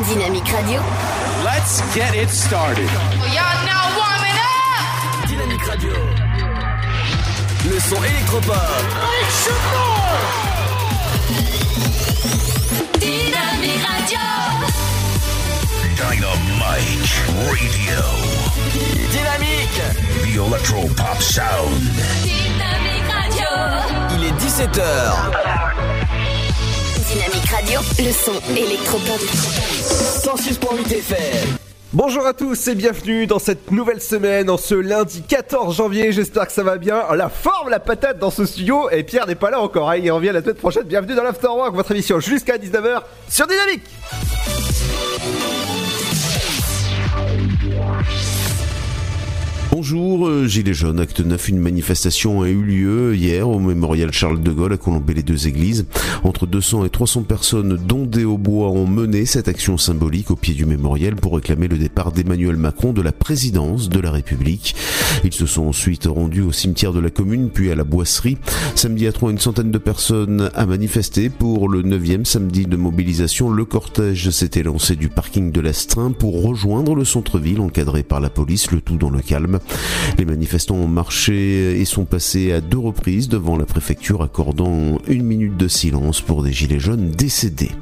Dynamique Radio. Let's get it started. Y'all now warming up. Dynamique Radio. Le son électropop. Dynamique Radio. Dynamite Radio. Dynamique. The Electro Pop Sound. Dynamique Radio. Il est 17h. Radio. Le son électropop. 106.8 FM. Bonjour à tous et bienvenue dans cette nouvelle semaine, en ce lundi 14 janvier. J'espère que ça va bien. La forme, la patate dans ce studio. Et Pierre n'est pas là encore. hein. Il revient la semaine prochaine. Bienvenue dans l'Afterwork, votre émission jusqu'à 19h sur Dynamique. Bonjour, euh, Gilets jaunes, acte 9, une manifestation a eu lieu hier au mémorial Charles de Gaulle à Colombey-les-Deux-Églises. Entre 200 et 300 personnes, dont des hautbois, ont mené cette action symbolique au pied du mémorial pour réclamer le départ d'Emmanuel Macron de la présidence de la République. Ils se sont ensuite rendus au cimetière de la commune, puis à la boisserie. Samedi à Troyes, une centaine de personnes a manifesté pour le 9e samedi de mobilisation. Le cortège s'était lancé du parking de l'Astrein pour rejoindre le centre-ville encadré par la police, le tout dans le calme. Les manifestants ont marché et sont passés à deux reprises devant la préfecture accordant une minute de silence pour des gilets jaunes décédés.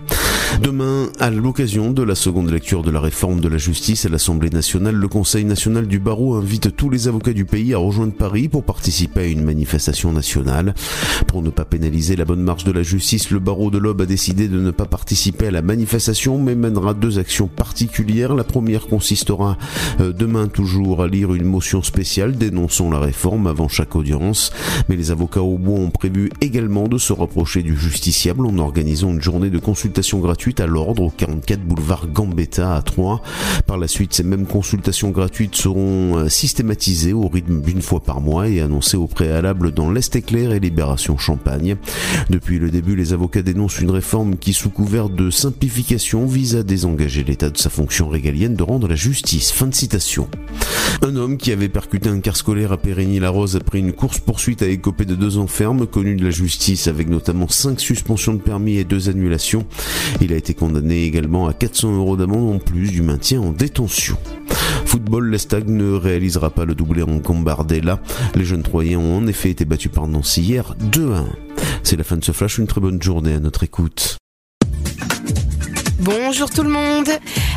Demain, à l'occasion de la seconde lecture de la réforme de la justice à l'Assemblée nationale, le Conseil national du barreau invite tous les avocats du pays à rejoindre Paris pour participer à une manifestation nationale. Pour ne pas pénaliser la bonne marche de la justice, le barreau de l'Aube a décidé de ne pas participer à la manifestation, mais mènera deux actions particulières. La première consistera euh, demain toujours à lire une motion spéciale dénonçant la réforme avant chaque audience. Mais les avocats au bois ont prévu également de se rapprocher du justiciable en organisant une journée de consultation gratuite à l'ordre au 44 boulevard Gambetta à Troyes. Par la suite, ces mêmes consultations gratuites seront euh, systématisées au rythme d'une fois par mois et annoncées au préalable dans l'Est éclair et Libération Champagne. Depuis le début, les avocats dénoncent une réforme qui, sous couvert de simplification, vise à désengager l'État de sa fonction régalienne de rendre la justice. Fin de citation. Un homme qui avait percuté un car scolaire à Périgny-la-Rose après une course-poursuite a écopé de deux ans ferme, connu de la justice avec notamment cinq suspensions de permis et deux annulations. Il a été condamné également à 400 euros d'amende en plus du maintien en détention. Football, l'Estag ne réalisera pas le doublé en Gambardella. Les jeunes Troyens ont en effet été battus par Nancy hier 2 1. C'est la fin de ce flash, une très bonne journée à notre écoute. Bonjour tout le monde.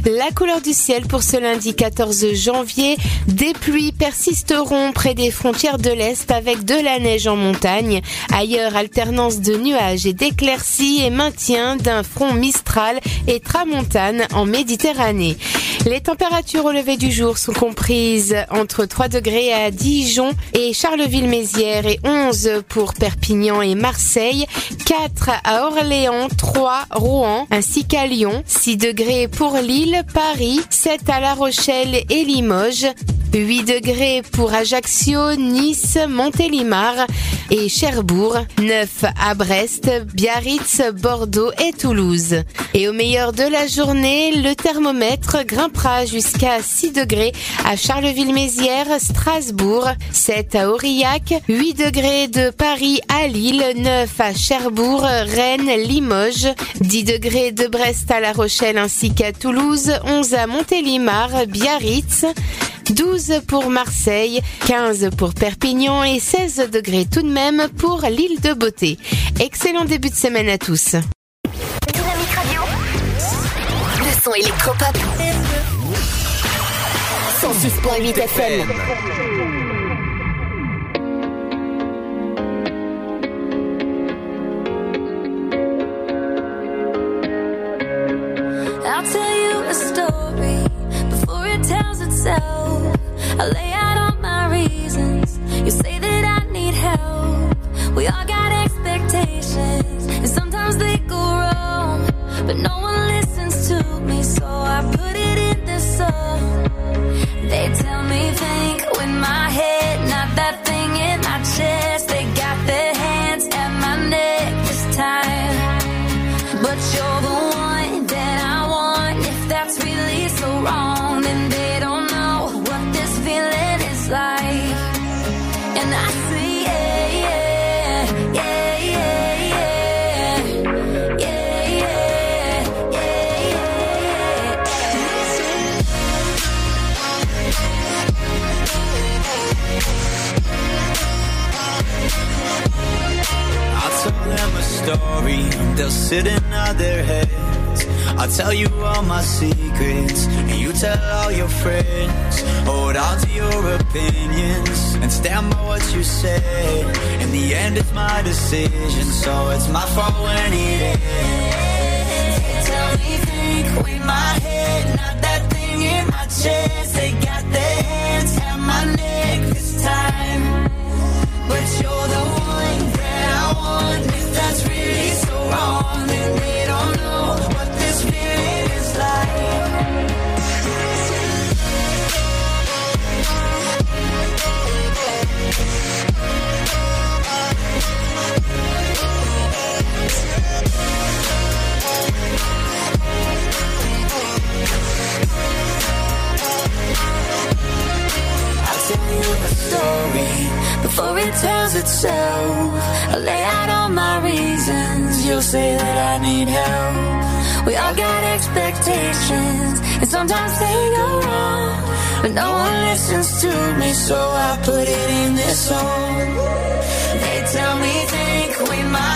La couleur du ciel pour ce lundi 14 janvier. Des pluies persisteront près des frontières de l'Est avec de la neige en montagne. Ailleurs, alternance de nuages et d'éclaircies et maintien d'un front mistral et tramontane en Méditerranée. Les températures au lever du jour sont comprises entre 3 degrés à Dijon et Charleville-Mézières et 11 pour Perpignan et Marseille, 4 à Orléans, 3 Rouen ainsi qu'à Lyon, 6 degrés pour Lille, Paris, 7 à La Rochelle et Limoges, 8 degrés pour Ajaccio, Nice, Montélimar et Cherbourg, 9 à Brest, Biarritz, Bordeaux et Toulouse. Et au meilleur de la journée, le thermomètre grimpera jusqu'à 6 degrés à Charleville-Mézières, Strasbourg, 7 à Aurillac, 8 degrés de Paris à Lille, 9 à Cherbourg, Rennes, Limoges, 10 degrés de Brest à La Rochelle ainsi qu'à Toulouse, 11 à Montélimar, Biarritz, 12 pour Marseille, 15 pour Perpignan et 16 degrés tout de même pour l'île de Beauté. Excellent début de semaine à tous. Dynamique Radio. Le son électropop. 106.8 FM. Story before it tells itself. I lay out all my reasons. You say that I need help. We all got expectations, and sometimes they go wrong. But no one listens to me, so I put it in the song. They tell me think with my head, not that they'll sit nod their heads. I'll tell you all my secrets, and you tell all your friends. Hold on to your opinions and stand by what you say. In the end, it's my decision, so it's my fault when it ends. They Tell me, think with my head, not that thing in my chest. They got their hands at my neck this time. But you're the one that's really so wrong, they don't know what this feeling is like. Tell you story before it tells itself. I lay out all my reasons. You'll say that I need help. We all got expectations, and sometimes they go wrong. But no one listens to me, so I put it in this song. They tell me think with my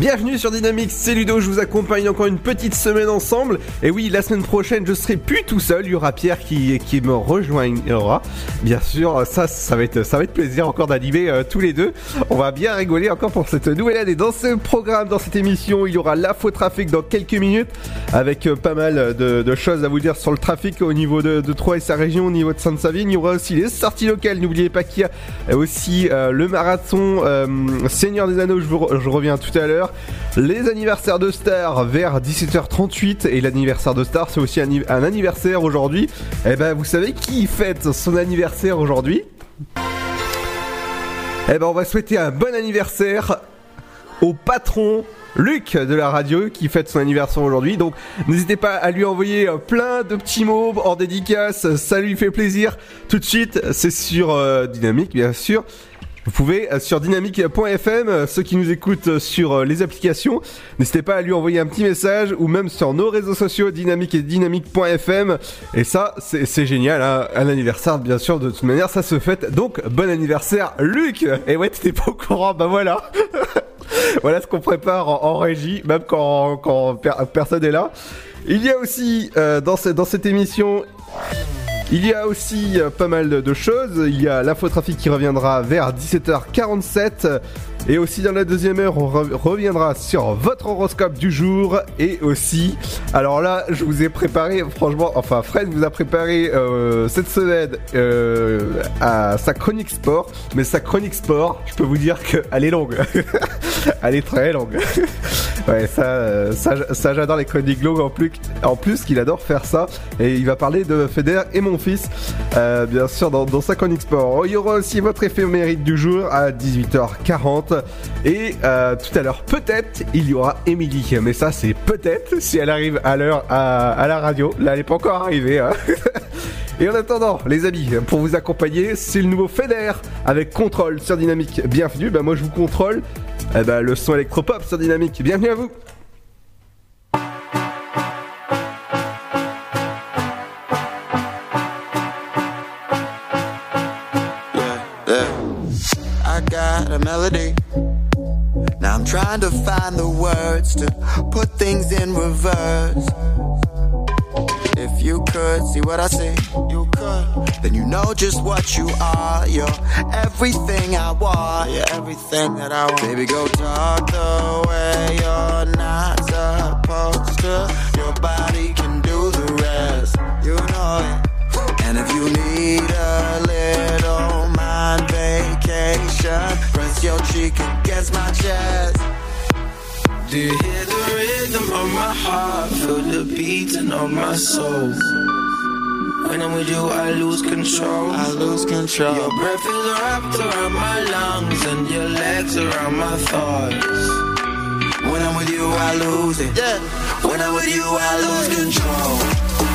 Bienvenue sur Dynamique, c'est Ludo, je vous accompagne encore une petite semaine ensemble. Et oui, la semaine prochaine, je serai plus tout seul, il y aura Pierre qui, me rejoindra. Bien sûr, ça, ça va être, plaisir encore d'animer euh, tous les deux. On va bien rigoler encore pour cette nouvelle année. Dans ce programme, dans cette émission, il y aura l'info trafic dans quelques minutes avec euh, pas mal de, choses à vous dire sur le trafic au niveau de, Troyes et sa région, au niveau de Sainte-Savine. Il y aura aussi les sorties locales. N'oubliez pas qu'il y a aussi euh, le marathon Seigneur des Anneaux, je reviens tout à l'heure. Les anniversaires de stars vers 17h38 et l'anniversaire de stars c'est aussi un, anni- un anniversaire aujourd'hui. Eh ben vous savez qui fête son anniversaire aujourd'hui? Eh ben on va souhaiter un bon anniversaire au patron Luc de la radio qui fête son anniversaire aujourd'hui. Donc n'hésitez pas à lui envoyer plein de petits mots en dédicace, ça lui fait plaisir. Tout de suite, c'est sur euh, Dynamique bien sûr. Vous pouvez euh, sur dynamique.fm, euh, ceux qui nous écoutent euh, sur les applications, n'hésitez pas à lui envoyer un petit message ou même sur nos réseaux sociaux dynamique et dynamique.fm. Et ça, c'est génial, hein. un anniversaire bien sûr, de toute manière ça se fête. Donc bon anniversaire Luc Et ouais, t'étais pas au courant, bah voilà Voilà ce qu'on prépare en, régie, même quand, quand per- personne est là. Il y a aussi dans cette émission il y a aussi euh, pas mal de, choses. Il y a l'infotrafic qui reviendra vers 17h47. Et aussi dans la deuxième heure, on re- reviendra sur votre horoscope du jour. Et aussi, alors là, je vous ai préparé, franchement, enfin Fred vous a préparé euh, cette semaine euh, à sa chronique sport. Mais sa chronique sport, je peux vous dire qu'elle est longue. Elle est très longue. ouais, ça, euh, ça, ça j'adore les chroniques longues en plus, qu'il adore faire ça. Et il va parler de Feder et mon fils, bien sûr, dans, sa chronique sport. Il y aura aussi votre éphémérite du jour à 18h40. Et euh, tout à l'heure, peut-être, il y aura Émilie. Mais ça, c'est peut-être si elle arrive à l'heure à, la radio. Là, elle n'est pas encore arrivée. hein. Et en attendant, les amis, pour vous accompagner, c'est le nouveau Feder avec contrôle sur Dynamique. Bienvenue, bah moi je vous contrôle. Eh ben, le son électropop sur Dynamique. Bienvenue à vous. Got a melody. Trying to find the words to put things in reverse. If you could see what I see, you could. then you know just what you are. You're everything I want, you're everything that I want. Baby, go talk the way you're not supposed to. Your body can do the rest, you know it. And if you need a little mind vacation, your cheek against my chest. Do you hear the rhythm of my heart? Feel the beating of my soul. When I'm with you, I lose control. I lose control. Your breath is wrapped around my lungs and your legs around my thighs. When I'm with you, I lose it. Yeah. When I'm with you, I lose control.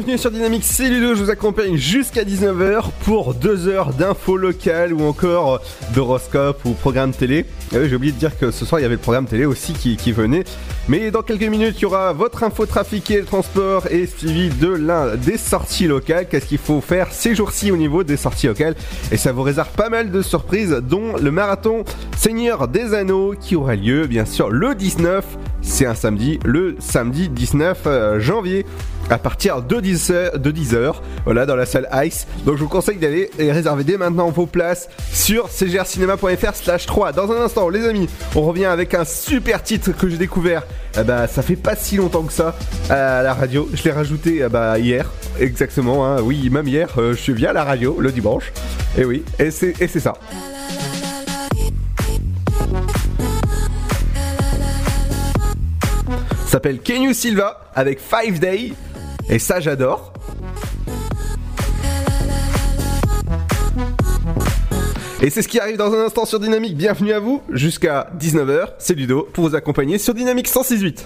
Bienvenue sur Dynamique, c'est Ludo, je vous accompagne jusqu'à 19h pour 2 heures d'infos locales ou encore d'horoscope ou programme télé. Ah J'ai oublié de dire que ce soir il y avait le programme télé aussi qui, venait. Mais dans quelques minutes, il y aura votre info trafic et le transport et suivi de l'un des sorties locales. Qu'est-ce qu'il faut faire ces jours-ci au niveau des sorties locales? Et ça vous réserve pas mal de surprises, dont le marathon Seigneur des Anneaux qui aura lieu bien sûr le 19, c'est un samedi, le samedi 19 euh, janvier à partir de 10h, de 10h voilà, dans la salle Ice. Donc je vous conseille d'aller réserver dès maintenant vos places sur cgrcinema.fr slash 3. Dans un instant, les amis, on revient avec un super titre que j'ai découvert. Eh bah, ça fait pas si longtemps que ça à la radio. Je l'ai rajouté eh bah, hier, exactement. hein. Oui, même hier, euh, je suis via la radio le dimanche. Et oui, et c'est ça. s'appelle Kenyu Silva avec Five Day. Et ça, j'adore. Et c'est ce qui arrive dans un instant sur Dynamique. Bienvenue à vous jusqu'à 19h. C'est Ludo pour vous accompagner sur Dynamique 106.8.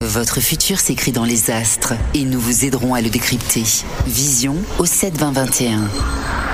Votre futur s'écrit dans les astres et nous vous aiderons à le décrypter. Vision au 7 20 21.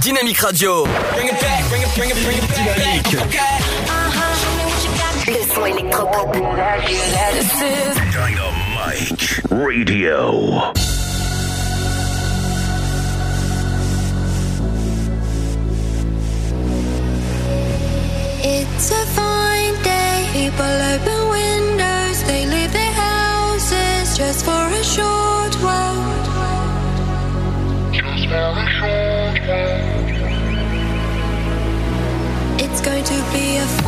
Dynamique Radio. Dynamique. Le son électropop. Dynamique Radio. It's a fine day. People open windows. They leave their houses just for a short while. Going to be a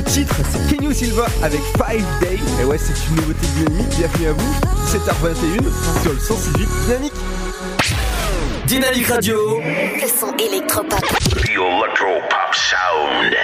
ce titre C'est Kenyu Silva avec Five Day. Et ouais, c'est une nouveauté dynamique. Bienvenue à vous. 7h21 sur le 168 Dynamique. Dynamique Radio. Le son électropop. The Electro Pop Sound.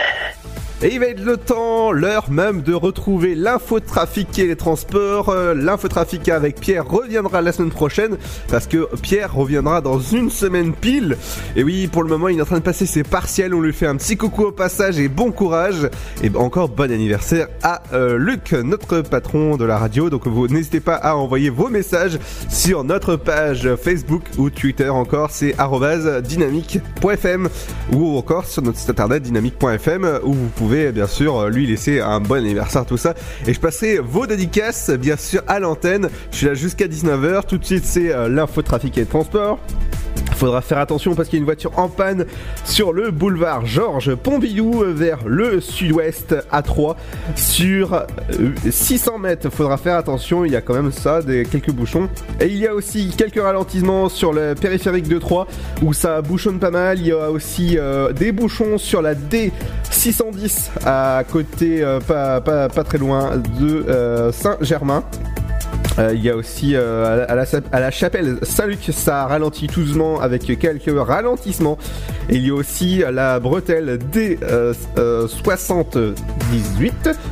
Et il va être le temps, l'heure même de retrouver l'infotrafic et les transports. Euh, L'infotrafic avec Pierre reviendra la semaine prochaine parce que Pierre reviendra dans une semaine pile. Et oui, pour le moment, il est en train de passer ses partiels. On lui fait un petit coucou au passage et bon courage. Et encore bon anniversaire à euh, Luc, notre patron de la radio. Donc vous n'hésitez pas à envoyer vos messages sur notre page Facebook ou Twitter encore. C'est dynamique.fm ou encore sur notre site internet dynamique.fm où vous pouvez bien sûr lui laisser un bon anniversaire tout ça. Et je passerai vos dédicaces bien sûr à l'antenne. Je suis là jusqu'à 19h tout de suite c'est euh, l'info trafic et transport Faudra faire attention parce qu'il y a une voiture en panne sur le boulevard Georges Pompidou vers le sud-ouest à 3 sur 600 euh, mètres. Faudra faire attention, il y a quand même ça, des, quelques bouchons. Et il y a aussi quelques ralentissements sur le périphérique de 3 où ça bouchonne pas mal. Il y a aussi euh, des bouchons sur la D610 à côté, euh, pas, pas, très loin de Saint-Germain. Euh, il y a aussi euh, à, la, à, la, chapelle Saint-Luc, ça ralentit doucement avec quelques ralentissements. Et il y a aussi la bretelle D78, euh,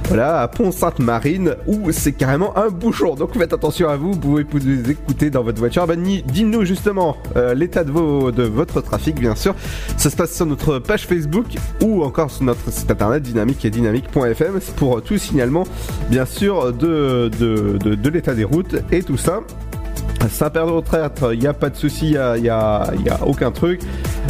voilà, à Pont-Sainte-Marine, où c'est carrément un bouchon. Donc faites attention à vous, vous pouvez vous écouter dans votre voiture. Ben, Dites-nous justement l'état de, vos, de votre trafic, bien sûr. Ça se passe sur notre page Facebook ou encore sur notre site internet dynamique et dynamique.fm pour tout signalement, bien sûr, de, de, de, de l'état des routes et tout ça. Saint-Père de retraite, il n'y a pas de souci, il n'y a, aucun truc.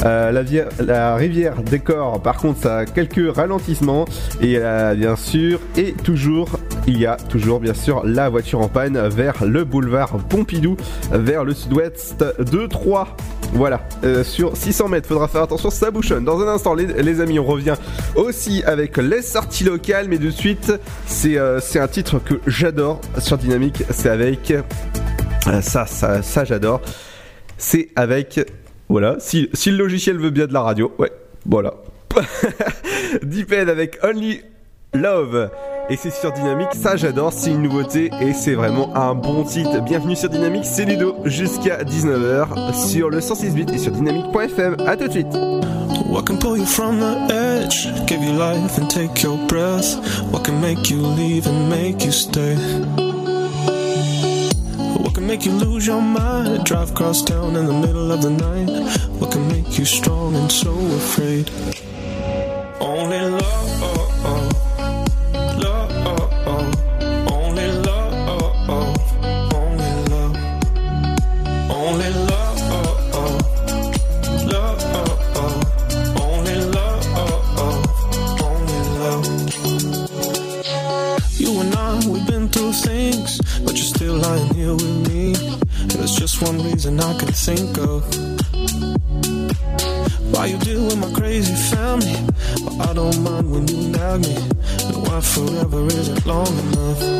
Euh, la, rivière décor, par contre, ça a quelques ralentissements. Et euh, bien sûr, et toujours, il y a toujours, bien sûr, la voiture en panne vers le boulevard Pompidou, vers le sud-ouest de Troyes. Voilà, euh, sur 600 mètres, faudra faire attention, ça bouchonne. Dans un instant, les, amis, on revient aussi avec les sorties locales, mais de suite, c'est un titre que j'adore sur Dynamique, c'est avec ça, ça, ça j'adore. C'est avec. Voilà, si, si le logiciel veut bien de la radio, ouais, voilà. Deeped avec Only Love. Et c'est sur Dynamique, ça j'adore, c'est une nouveauté et c'est vraiment un bon titre. Bienvenue sur Dynamique, c'est Ludo jusqu'à 19h sur le 106.8 et sur dynamique.fm. À tout de suite. What can pull you from the edge, give you life and take your breath? What can make you leave and stay? Make you lose your mind? Drive across town in the middle of the night. What can make you strong and so afraid? Long enough?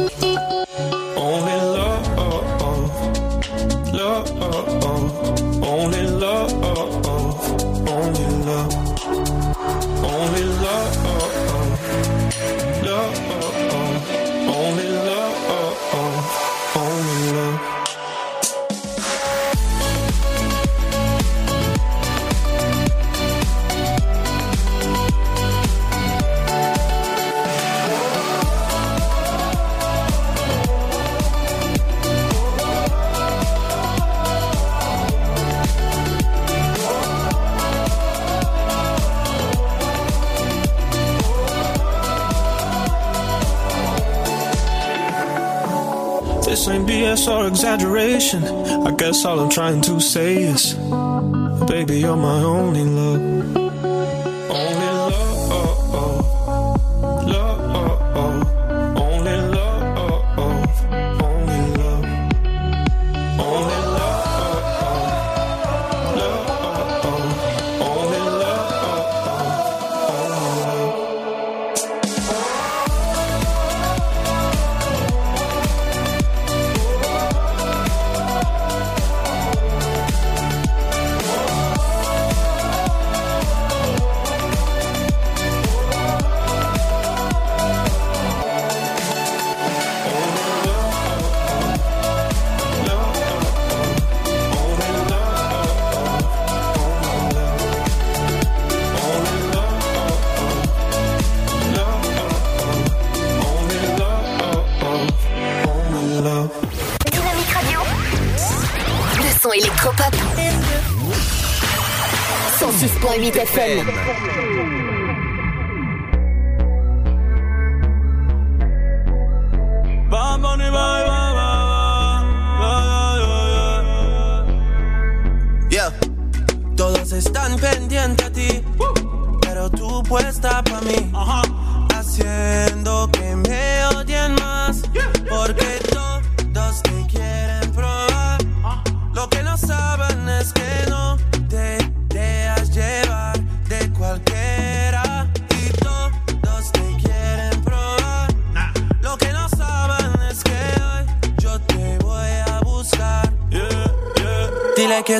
Say is,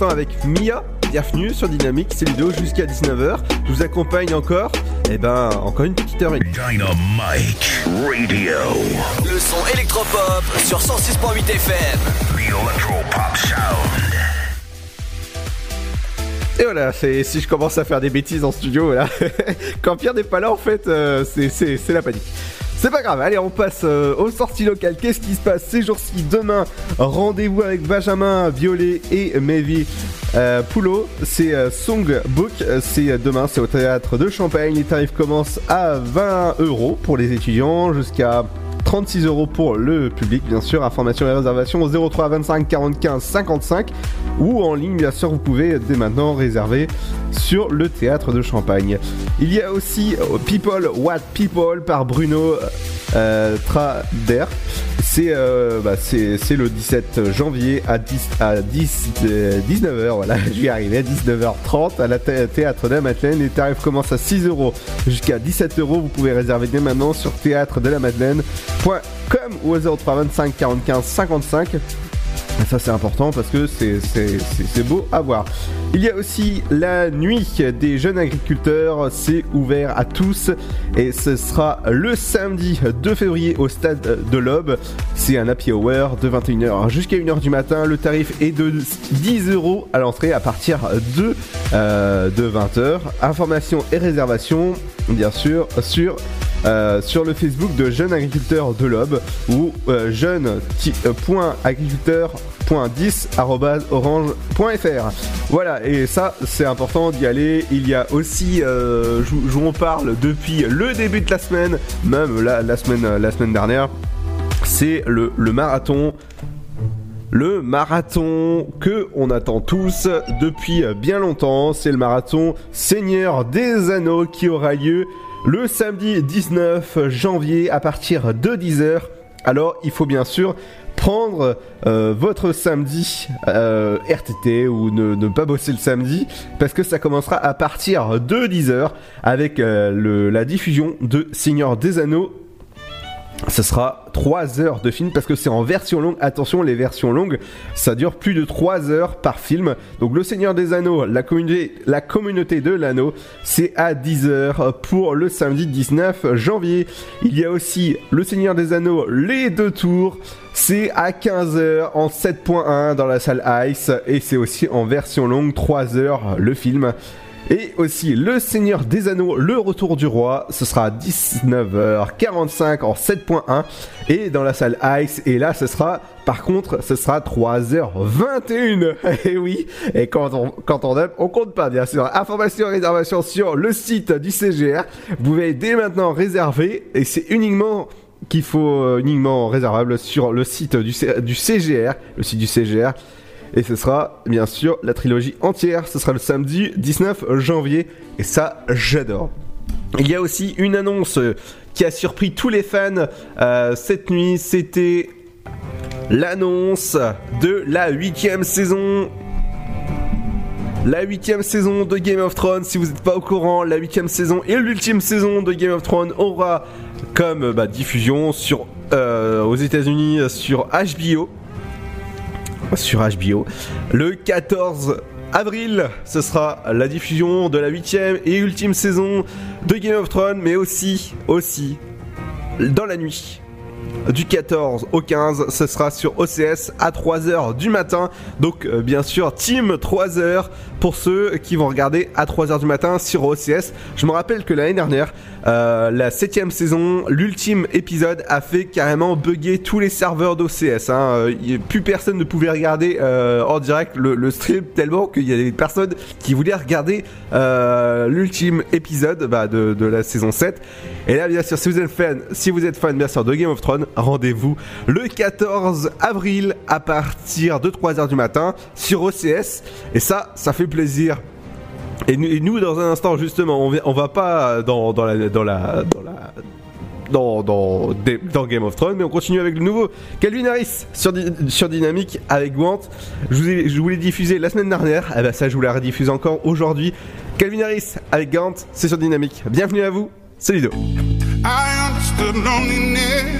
L'instant avec Mia. Bienvenue sur Dynamique, c'est Ludo jusqu'à 19h. Je vous accompagne encore, et ben encore une petite heure et demie. Dynamite Radio. Le son électropop sur 106.8 FM. The Electropop Sound. Et voilà, c'est si je commence à faire des bêtises en studio, voilà. Quand Pierre n'est pas là, en fait, euh, c'est- c'est c'est la panique. C'est pas grave, allez, on passe euh, aux sorties locales. Qu'est-ce qui se passe ces jours-ci Demain, rendez-vous avec Benjamin Violet et Mevi euh, Poulot. C'est euh, Songbook, euh, c'est euh, demain, c'est au théâtre de Champagne. Les tarifs commencent à 20 euros pour les étudiants, jusqu'à 36 euros pour le public, bien sûr. Information et réservation au 03 25 45 55 ou en ligne, bien sûr, vous pouvez dès maintenant réserver sur le théâtre de Champagne. Il y a aussi People What People par Bruno Trader. C'est euh, bah, c'est le 17 janvier à 10 à 10 19h voilà je vais arriver à 19h30 à la thé- théâtre de la Madeleine. Les tarifs commencent à 6 euros jusqu'à 17 euros. Vous pouvez réserver dès maintenant sur théâtre de la Madeleine.com ou au 03 25 45 55 et ça c'est important parce que c'est- beau à voir. Il y a aussi la nuit des jeunes agriculteurs, c'est ouvert à tous et ce sera le samedi 2 février au stade de l'Aube. C'est un happy hour de 21h jusqu'à 1h du matin. Le tarif est de 10 euros à l'entrée à partir de, euh, de 20h. Informations et réservations bien sûr sur euh, sur le Facebook de Jeunes Agriculteurs de l'Aube ou euh, jeune.agriculteur.10.orange.fr. Voilà, et ça c'est important d'y aller. Il y a aussi, euh, je vous- en parle depuis le début de la semaine, même la, semaine, la semaine dernière, c'est le, le marathon le marathon que on attend tous depuis bien longtemps, c'est le marathon Seigneur des Anneaux qui aura lieu le samedi 19 janvier à partir de 10h. Alors il faut bien sûr prendre euh, votre samedi euh, RTT ou ne, pas bosser le samedi parce que ça commencera à partir de 10h avec euh, la diffusion de Seigneur des Anneaux ce sera 3 heures de film parce que c'est en version longue. Attention, les versions longues, ça dure plus de 3 heures par film. Donc Le Seigneur des Anneaux, la communauté, de l'anneau, c'est à 10 heures pour le samedi 19 janvier. Il y a aussi Le Seigneur des Anneaux, les deux tours. C'est à 15h en 7.1 dans la salle Ice et c'est aussi en version longue 3 heures le film. Et aussi Le Seigneur des Anneaux, Le Retour du Roi, ce sera à 19h45 en 7.1 et dans la salle Ice. Et là, ce sera, par contre, ce sera 3h21. Et oui, et quand on, quand on aime, on compte pas, bien sûr. Information et réservation sur le site du CGR. Vous pouvez dès maintenant réserver et c'est uniquement qu'il faut euh, uniquement réservable sur le site du, C- du CGR, le site du CGR. Et ce sera bien sûr la trilogie entière. Ce sera le samedi 19 janvier. Et ça, j'adore. Il y a aussi une annonce euh, qui a surpris tous les fans euh, cette nuit. C'était l'annonce de la huitième saison. La huitième saison de Game of Thrones, si vous n'êtes pas au courant, la huitième saison et l'ultime saison de Game of Thrones aura comme bah, diffusion euh, aux États-Unis sur HBO sur HBO. Le 14 avril, ce sera la diffusion de la huitième et ultime saison de Game of Thrones, mais aussi, aussi, dans la nuit. Du 14 au 15, ce sera sur OCS à 3h du matin. Donc, euh, bien sûr, team 3h pour ceux qui vont regarder à 3h du matin sur OCS. Je me rappelle que l'année dernière, euh, la septième saison, l'ultime épisode a fait carrément bugger tous les serveurs d'OCS. Hein. Euh, plus personne ne pouvait regarder euh, en direct le, stream tellement qu'il y a des personnes qui voulaient regarder l'ultime épisode bah, de, de la saison 7. Et là, bien sûr, si vous êtes fan, si vous êtes fan bien sûr de Game of Thrones, rendez-vous le 14 avril à partir de 3h du matin sur OCS. Et ça, ça fait plaisir. Et nous, dans un instant, justement, on, va- pas dans, dans la, dans la, dans la, dans, dans, Game of Thrones, mais on continue avec le nouveau Calvin Harris sur, sur Dynamique avec Gwent. Je vous, ai- je vous l'ai diffusé la semaine dernière, et ben ça, je vous la rediffuse encore aujourd'hui. Calvin Harris avec Gant, c'est sur Dynamique. Bienvenue à vous, c'est Ludo. I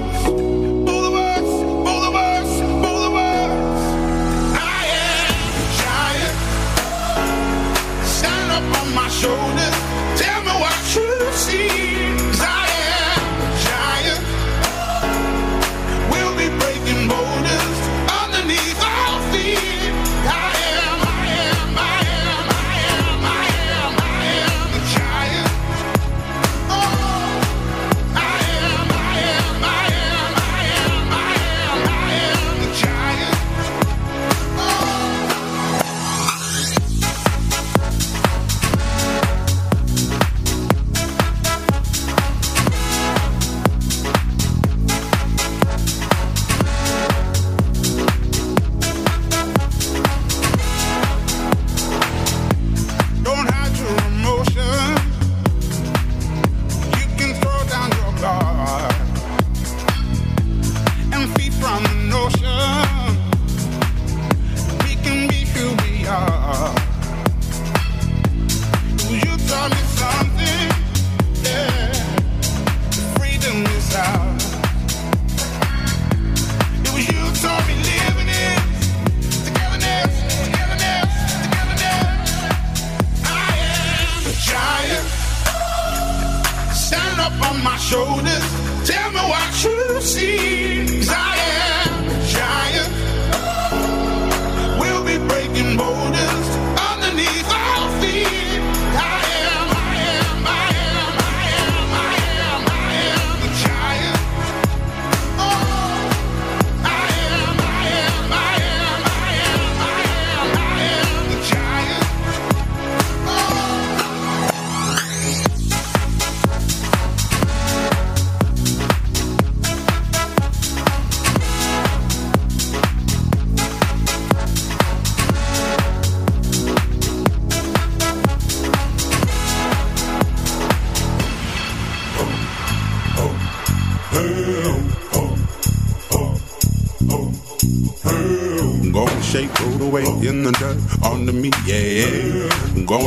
On my shoulders. Tell me what you see.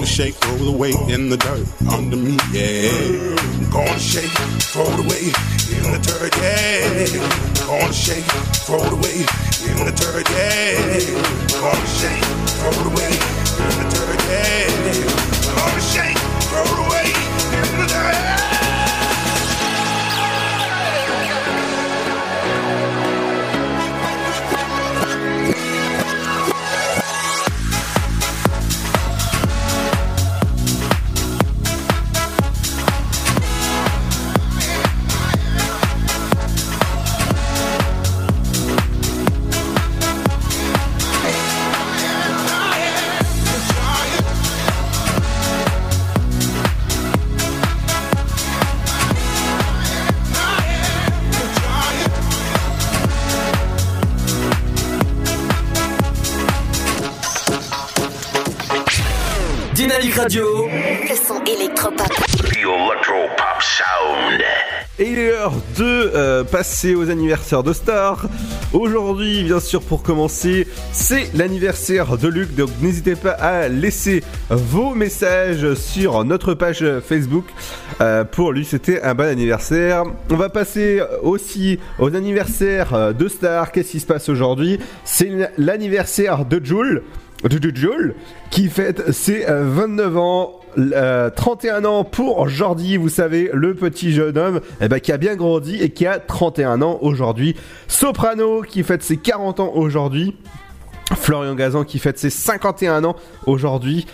Gonna shake, roll the weight in the dirt under me, yeah. Gonna shake, Radio. Le son électropop. The Electro Pop Sound. Et il est l'heure de euh, passer aux anniversaires de stars. Aujourd'hui, bien sûr, pour commencer, c'est l'anniversaire de Luc. Donc n'hésitez pas à laisser vos messages sur notre page Facebook. Euh, pour lui, c'était un bon anniversaire. On va passer aussi aux anniversaires de stars. Qu'est-ce qui se passe aujourd'hui? C'est l'anniversaire de Jules. Qui fête ses euh, 29 ans. euh, 31 ans pour Jordi, vous savez, le petit jeune homme eh ben, qui a bien grandi et qui a 31 ans aujourd'hui. Soprano qui fête ses 40 ans aujourd'hui. Florian Gazan qui fête ses 51 ans aujourd'hui.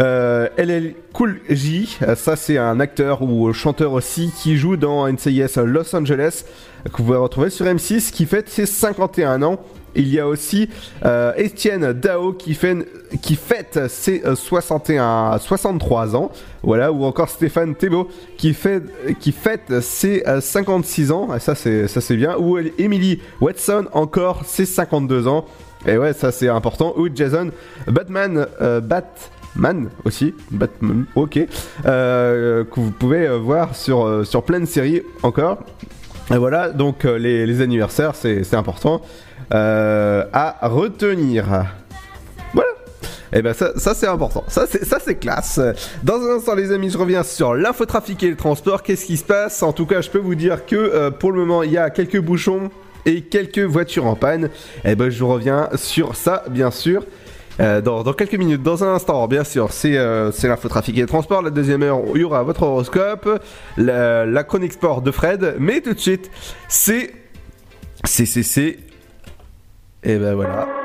Euh, LL Cool J, euh, ça c'est un acteur ou chanteur aussi qui joue dans NCIS Los Angeles, euh, que vous pouvez retrouver sur M6, qui fête ses 51 ans. Il y a aussi euh, Estienne Dao qui, fait, fête ses euh, 61, 63 ans. Voilà, ou encore Stéphane Thébault qui, fait, fête ses euh, 56 ans. Et ça c'est ça c'est bien. Ou Emily Watson encore ses 52 ans. Et ouais, ça c'est important. Ou Jason Batman euh, Batman aussi, Batman, ok, euh, que vous pouvez euh, voir sur, euh, sur plein séries encore. Et voilà, donc euh, les, anniversaires, c'est important euh, à retenir. Voilà. Et ben ça, ça c'est important, ça c'est ça c'est classe. Dans un instant les amis, je reviens sur l'infotrafic et le transport. Qu'est-ce qui se passe? En tout cas, je peux vous dire que euh, pour le moment, il y a quelques bouchons et quelques voitures en panne. Et ben je reviens sur ça bien sûr. Euh, dans, quelques minutes, dans un instant, bien sûr, c'est euh, c'est l'infotrafic et le transport. La deuxième heure, il y aura votre horoscope, la, la chronique sport de Fred. Mais tout de suite, c'est CCC. Et ben voilà.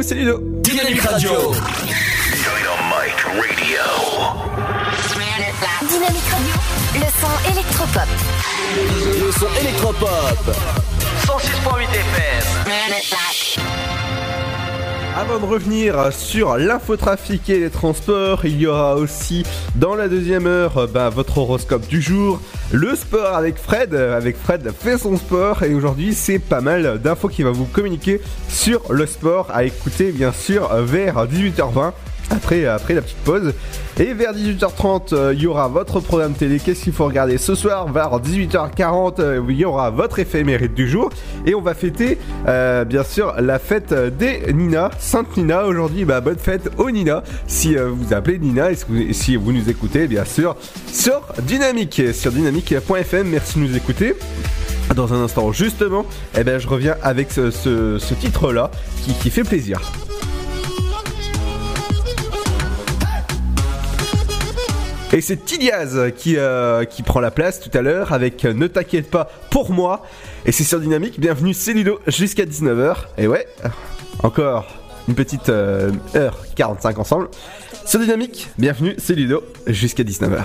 Vous, c'est Ludo. Dynamique Radio. Dynamite Radio. Dynamique Radio, le son électropop. Le son électropop. 106.8 FM. Avant de revenir sur l'infotrafic et les transports, il y aura aussi dans la deuxième heure euh, bah, votre horoscope du jour, le sport avec Fred. Euh, Avec Fred fait son sport et aujourd'hui c'est pas mal d'infos qu'il va vous communiquer sur le sport à écouter bien sûr vers 18h20 après, après la petite pause. Et vers 18h30, euh, il y aura votre programme télé. Qu'est-ce qu'il faut regarder ce soir? Vers 18h40, euh, il y aura votre éphémérite du jour. Et on va fêter, euh, bien sûr, la fête des Nina, Sainte Nina. Aujourd'hui, bah, bonne fête aux Nina. Si vous appelez Nina et si vous, si vous nous écoutez, bien sûr, sur Dynamique, sur dynamique.fm. Merci de nous écouter. Dans un instant, justement, eh ben, je reviens avec ce, titre-là qui, fait plaisir. Et c'est Tiliaz qui, euh, qui prend la place tout à l'heure avec euh, Ne t'inquiète pas pour moi. Et c'est sur Dynamique. Bienvenue, c'est Ludo jusqu'à 19h. Et ouais, encore une petite euh, heure 45 ensemble. Sur Dynamique, bienvenue, c'est Ludo jusqu'à 19h.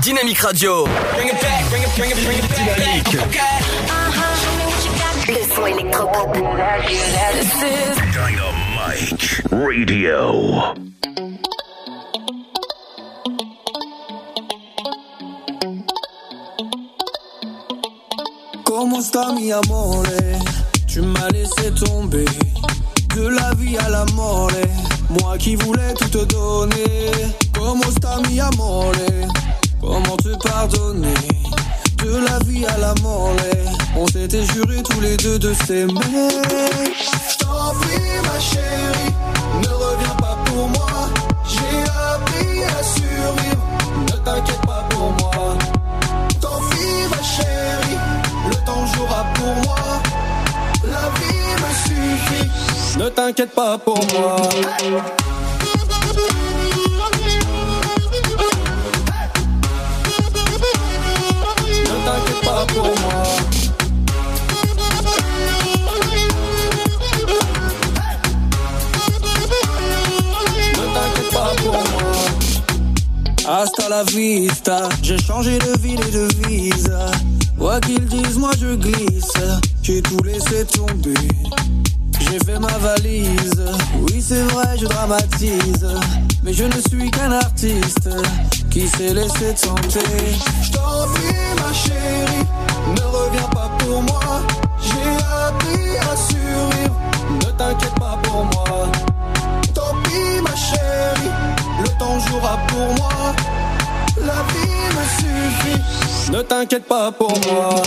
Dynamique Radio. Dynamique. Le son électropop. Dynamite Radio. Comment sta mi amore? Tu m'as laissé tomber De la vie à la mort Moi qui voulais tout te donner Comment sta mi amore? Comment te pardonner De la vie à la mort On s'était juré tous les deux de s'aimer. T'en prie ma chérie Ne reviens pas pour moi. J'ai appris à survivre Ne t'inquiète pas pour moi. Tant pis ma chérie Le temps jouera pour moi. La vie me suffit Ne t'inquiète pas pour moi Ne t'inquiète pas pour moi Hasta la vista, j'ai changé de ville et de visa. Quoi qu'ils disent, moi je glisse. J'ai tout laissé tomber. J'ai fait ma valise. Oui, c'est vrai, je dramatise. Mais je ne suis qu'un artiste qui s'est laissé tenter. Je t'en ma chérie, ne reviens pas pour moi. J'ai appris à survivre. Ne t'inquiète pas pour moi. Tant pis, ma chérie, le temps jouera pour moi. La vie me suffit. Ne t'inquiète pas pour moi.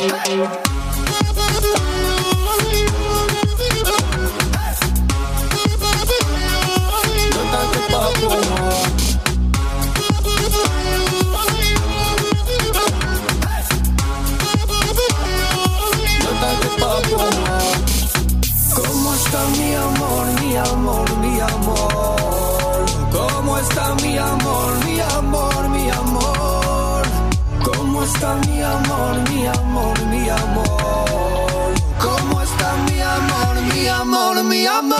Está mi amor, mi amor, mi amor? ¿Cómo está mi amor, mi amor, mi amor?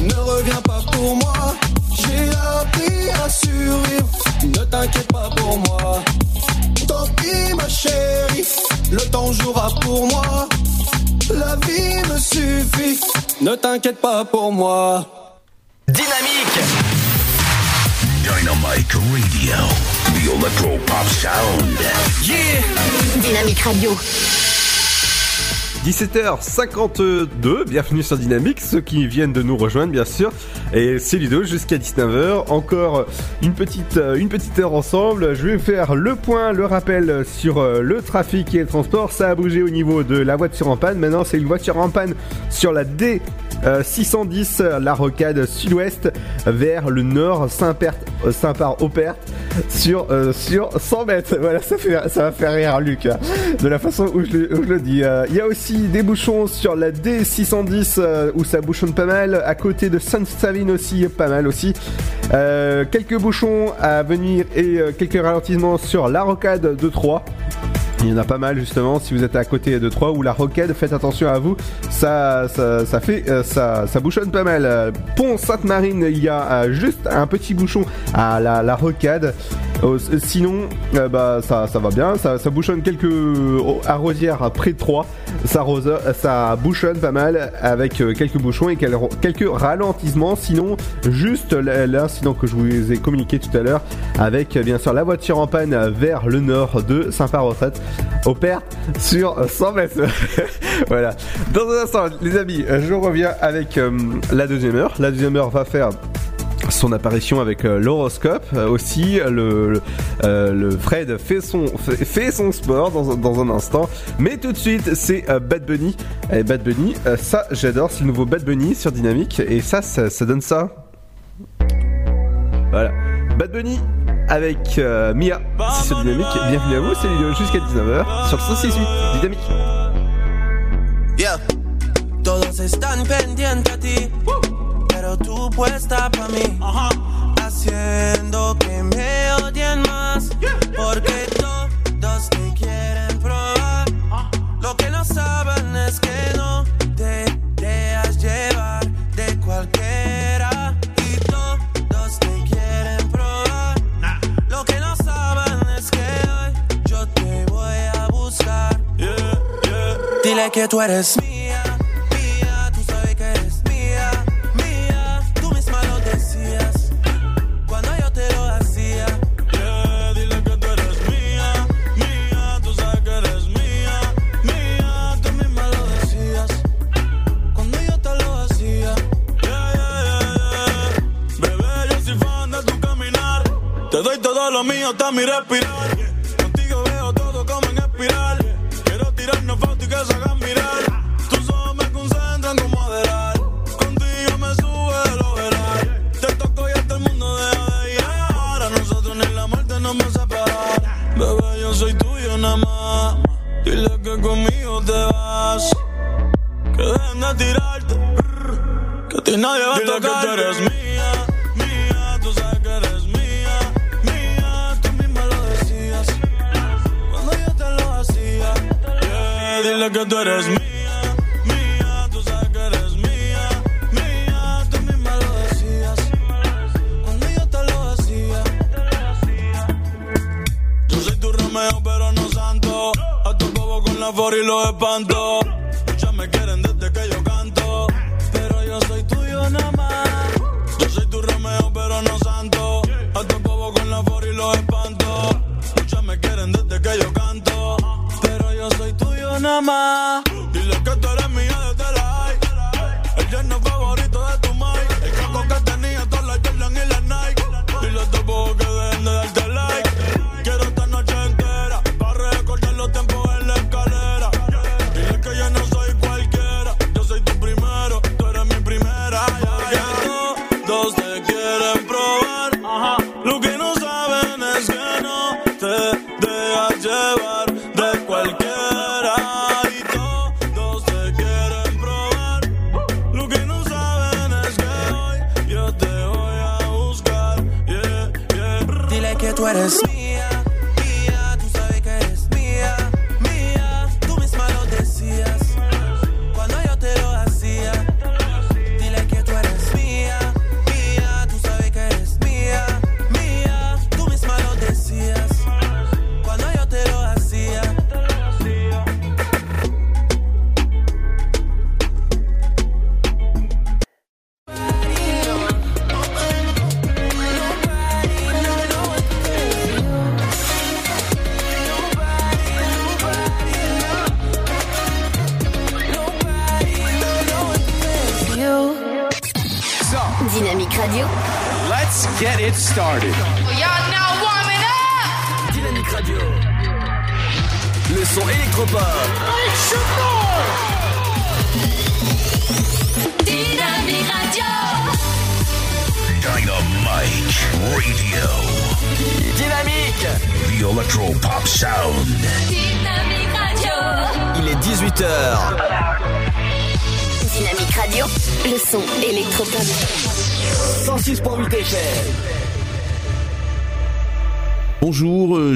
Ne reviens pas pour moi. T'inquiète pas pour moi. Tant pis, ma chérie, le temps jouera pour moi. La vie me suffit. Ne t'inquiète pas pour moi. Dynamique Dynamite Radio. The Electro Pop Sound. Yeah Dynamique Radio. 17h52, bienvenue sur Dynamique, ceux qui viennent de nous rejoindre bien sûr, et c'est Ludo jusqu'à 19h, encore une petite, euh, une petite heure ensemble, je vais faire le point, le rappel sur euh, le trafic et le transport, ça a bougé au niveau de la voiture en panne, maintenant c'est une voiture en panne sur la D610, la rocade sud-ouest vers le nord, Saint-Perte euh, Saint-Par au perte sur, euh, sur 100 mètres. Voilà, ça, fait, ça va faire rire Luc, hein, de la façon où je, le- dis. Euh, Il y a aussi des bouchons sur la D610 euh, où ça bouchonne pas mal. À côté de Sainte-Savine aussi, pas mal aussi. Euh, quelques bouchons à venir et euh, quelques ralentissements sur la rocade de 3. Il y en a pas mal justement si vous êtes à côté de 3 ou la rocade, faites attention à vous, ça, ça, fait euh, ça, ça bouchonne pas mal. Pont Sainte-Marine, il y a euh, juste un petit bouchon à la, rocade. Euh, sinon, bah ça, ça va bien, ça, ça bouchonne quelques à Rosière près de 3. Ça, rose- ça bouchonne pas mal avec quelques bouchons et quel- quelques ralentissements. Sinon, juste l'incident que je vous ai communiqué tout à l'heure avec bien sûr la voiture en panne vers le nord de Saint-Par-Retraite perte sur euh, 100 mètres. voilà. Dans un instant, les amis, je reviens avec euh, la deuxième heure. La deuxième heure va faire son apparition avec euh, l'horoscope. Euh, aussi le, Fred fait son fait, son sport dans, dans un instant. Mais tout de suite c'est Bad Bunny. Et Bad Bunny ça j'adore c'est le nouveau Bad Bunny sur Dynamique. Et ça, ça donne ça. Voilà. Bad Bunny avec euh, Mia c'est sur Dynamique bienvenue à vous c'est vidéo jusqu'à 19h sur le 168 Dynamique Yeah. Todos están pendientes a ti, pero tú puesta pa' mí. Haciendo que me odien más, porque todos te quieren probar. Lo que no saben es que no te dejas llevar de cualquiera. Y todos te quieren. Lo que no saben es que hoy yo te voy a buscar. Dile que tú eres mía, mía, te doy todo lo mío, hasta mi respirar. Contigo veo todo como en espiral. Quiero tirarnos fotos y que se hagan mirar. Tus ojos me concentran como adelar. Contigo me sube el overall. Te toco y hasta el mundo deja de llegar. A nosotros ni la muerte nos va a separar. Bebé, yo soy tuyo nada más. Dile que conmigo te vas. Que dejen de tirarte. Que a ti nadie va a tocar. que tú eres mía, dile que tú eres mía, mía, tú sabes que eres mía, mía, tú misma lo decías cuando yo te lo hacía. Yo soy tu Romeo, pero no santo. A tu bobo con la for y los espanto. llama. Dile que tú eres mía desde la Ella no va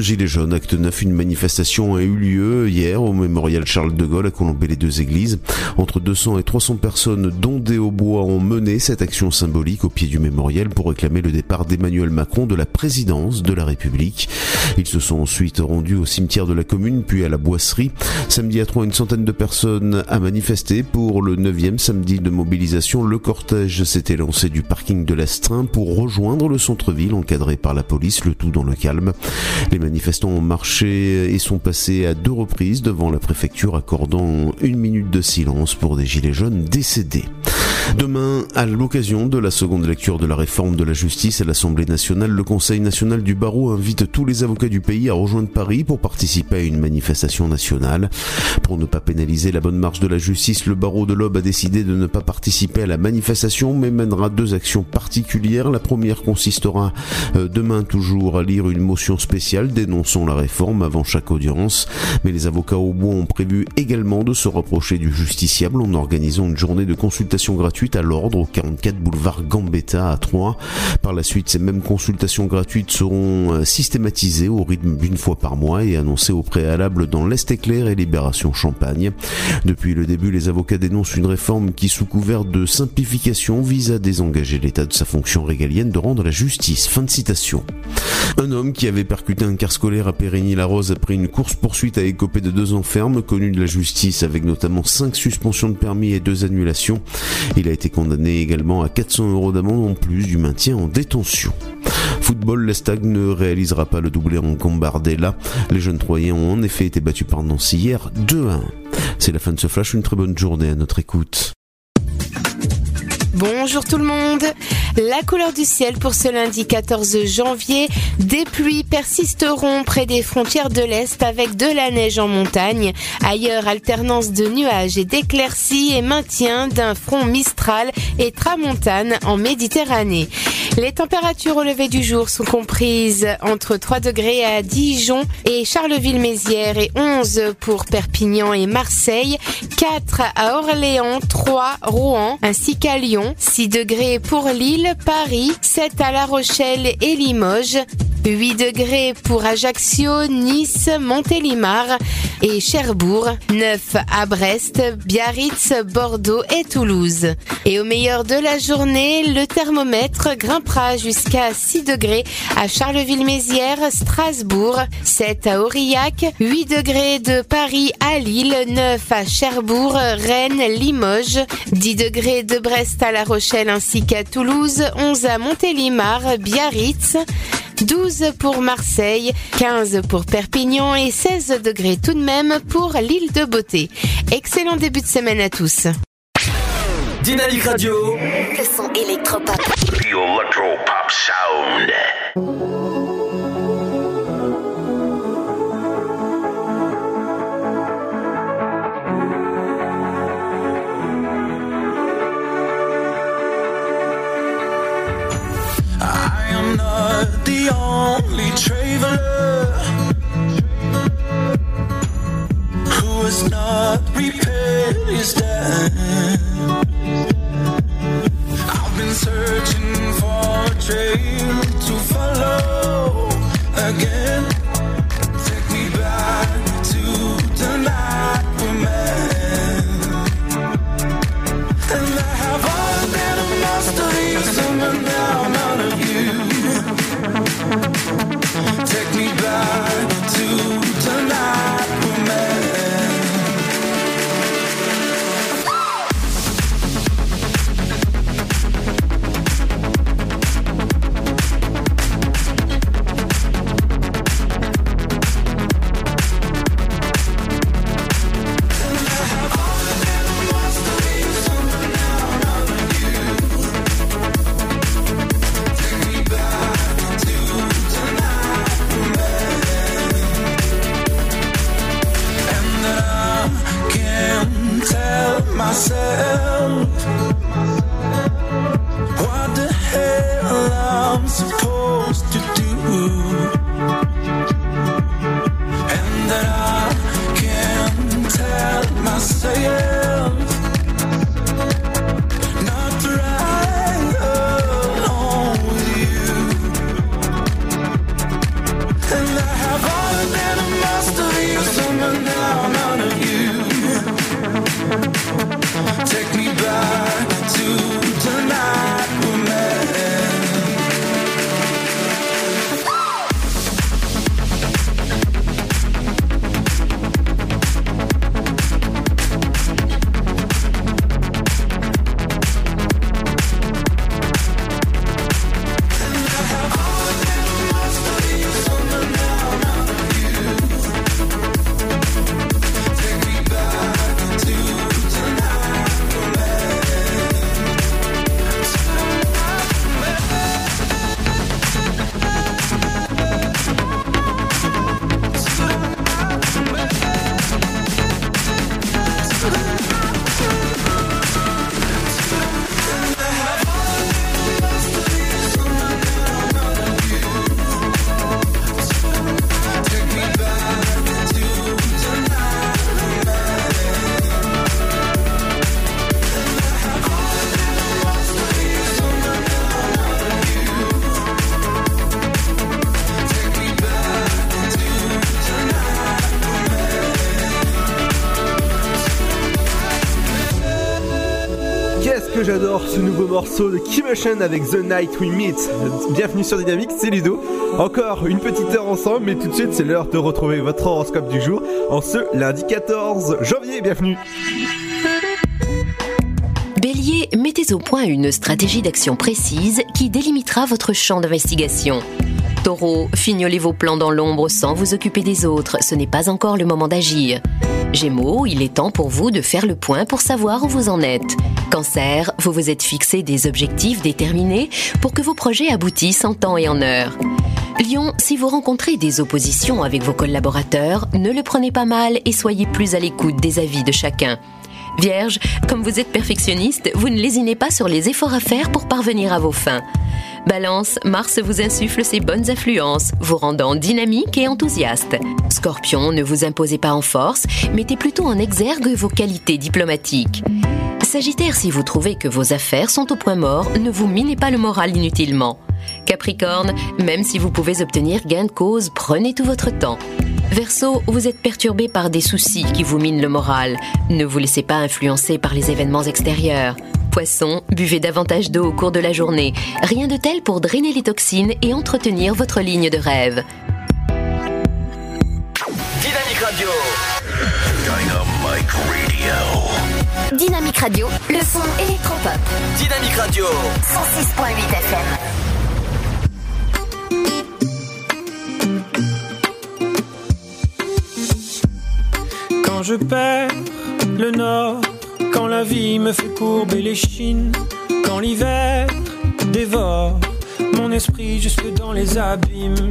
Gilets jaunes, acte 9, une manifestation a eu lieu hier au mémorial Charles de Gaulle à Colombey-les-Deux-Églises. Entre 200 et 300 personnes, dont des hautbois, ont mené cette action symbolique au pied du mémorial pour réclamer le départ d'Emmanuel Macron de la présidence de la République. Ils se sont ensuite rendus au cimetière de la commune, puis à la boisserie. Samedi à Troyes, une centaine de personnes a manifesté pour le 9e samedi de mobilisation. Le cortège s'était lancé du parking de l'Astrein pour rejoindre le centre-ville encadré par la police, le tout dans le calme. Ont marché et sont passés à deux reprises devant la préfecture accordant une minute de silence pour des gilets jaunes décédés. Demain, à l'occasion de la seconde lecture de la réforme de la justice à l'Assemblée nationale, le Conseil national du barreau invite tous les avocats du pays à rejoindre Paris pour participer à une manifestation nationale. Pour ne pas pénaliser la bonne marche de la justice, le barreau de l'Aube a décidé de ne pas participer à la manifestation, mais mènera deux actions particulières. La première consistera euh, demain toujours à lire une motion spéciale dénonçant la réforme avant chaque audience. Mais les avocats au bois ont prévu également de se rapprocher du justiciable en organisant une journée de consultation gratuite à l'ordre au 44 boulevard Gambetta à Troyes. Par la suite, ces mêmes consultations gratuites seront euh, systématisées au rythme d'une fois par mois et annoncées au préalable dans l'Est éclair et Libération Champagne. Depuis le début, les avocats dénoncent une réforme qui, sous couvert de simplification, vise à désengager l'État de sa fonction régalienne de rendre la justice. Fin de citation. Un homme qui avait percuté un car scolaire à Périgny-la-Rose après une course-poursuite a écopé de deux ans ferme, connu de la justice avec notamment cinq suspensions de permis et deux annulations. Il a été condamné également à 400 euros d'amende en plus du maintien en détention. Football, l'Estag ne réalisera pas le doublé en Gambardella. Les jeunes Troyens ont en effet été battus par Nancy hier 2-1. C'est la fin de ce flash, une très bonne journée à notre écoute. Bonjour tout le monde. La couleur du ciel pour ce lundi 14 janvier. Des pluies persisteront près des frontières de l'Est avec de la neige en montagne. Ailleurs, alternance de nuages et d'éclaircies et maintien d'un front mistral et tramontane en Méditerranée. Les températures au lever du jour sont comprises entre 3 degrés à Dijon et Charleville-Mézières et 11 pour Perpignan et Marseille, 4 à Orléans, 3 Rouen ainsi qu'à Lyon, 6 degrés pour Lille, Paris, 7 à La Rochelle et Limoges, 8 degrés pour Ajaccio, Nice, Montélimar et Cherbourg, 9 à Brest, Biarritz, Bordeaux et Toulouse. Et au meilleur de la journée, le thermomètre grimpera jusqu'à 6 degrés à Charleville-Mézières, Strasbourg, 7 à Aurillac, 8 degrés de Paris à Lille, 9 à Cherbourg, Rennes, Limoges, 10 degrés de Brest à La Rochelle ainsi qu'à Toulouse, 11 à Montélimar, Biarritz, 12 pour Marseille, 15 pour Perpignan et 16 degrés tout de même pour l'île de Beauté. Excellent début de semaine à tous. Dynamique Radio. Le son électropop. The electro pop sound. The only traveler who has not repaid his debt. I've been searching for a trail to follow again. myself. What the hell I'm supposed to do? And that I can't tell myself. Morceau de Kim Ocean avec The Night We Meet. Bienvenue sur Dynamique, c'est Ludo. Encore une petite heure ensemble, mais tout de suite c'est l'heure de retrouver votre horoscope du jour en ce lundi 14 janvier. Bienvenue. Bélier, mettez au point une stratégie d'action précise qui délimitera votre champ d'investigation. Taureau, fignolez vos plans dans l'ombre sans vous occuper des autres, ce n'est pas encore le moment d'agir. Gémeaux, il est temps pour vous de faire le point pour savoir où vous en êtes. Cancer, vous vous êtes fixé des objectifs déterminés pour que vos projets aboutissent en temps et en heure. Lion, si vous rencontrez des oppositions avec vos collaborateurs, ne le prenez pas mal et soyez plus à l'écoute des avis de chacun. Vierge, comme vous êtes perfectionniste, vous ne lésinez pas sur les efforts à faire pour parvenir à vos fins. Balance, Mars vous insuffle ses bonnes influences, vous rendant dynamique et enthousiaste. Scorpion, ne vous imposez pas en force, mettez plutôt en exergue vos qualités diplomatiques. Sagittaire, si vous trouvez que vos affaires sont au point mort, ne vous minez pas le moral inutilement. Capricorne, même si vous pouvez obtenir gain de cause, prenez tout votre temps. Verseau, vous êtes perturbé par des soucis qui vous minent le moral. Ne vous laissez pas influencer par les événements extérieurs. Poisson, buvez davantage d'eau au cours de la journée. Rien de tel pour drainer les toxines et entretenir votre ligne de rêve. Dynamique Radio. Radio. Dynamique Radio, le son électropop. Dynamique Radio. 106.8 FM. Quand je perds le nord, quand la vie me fait courber les chines, quand l'hiver dévore mon esprit jusque dans les abîmes.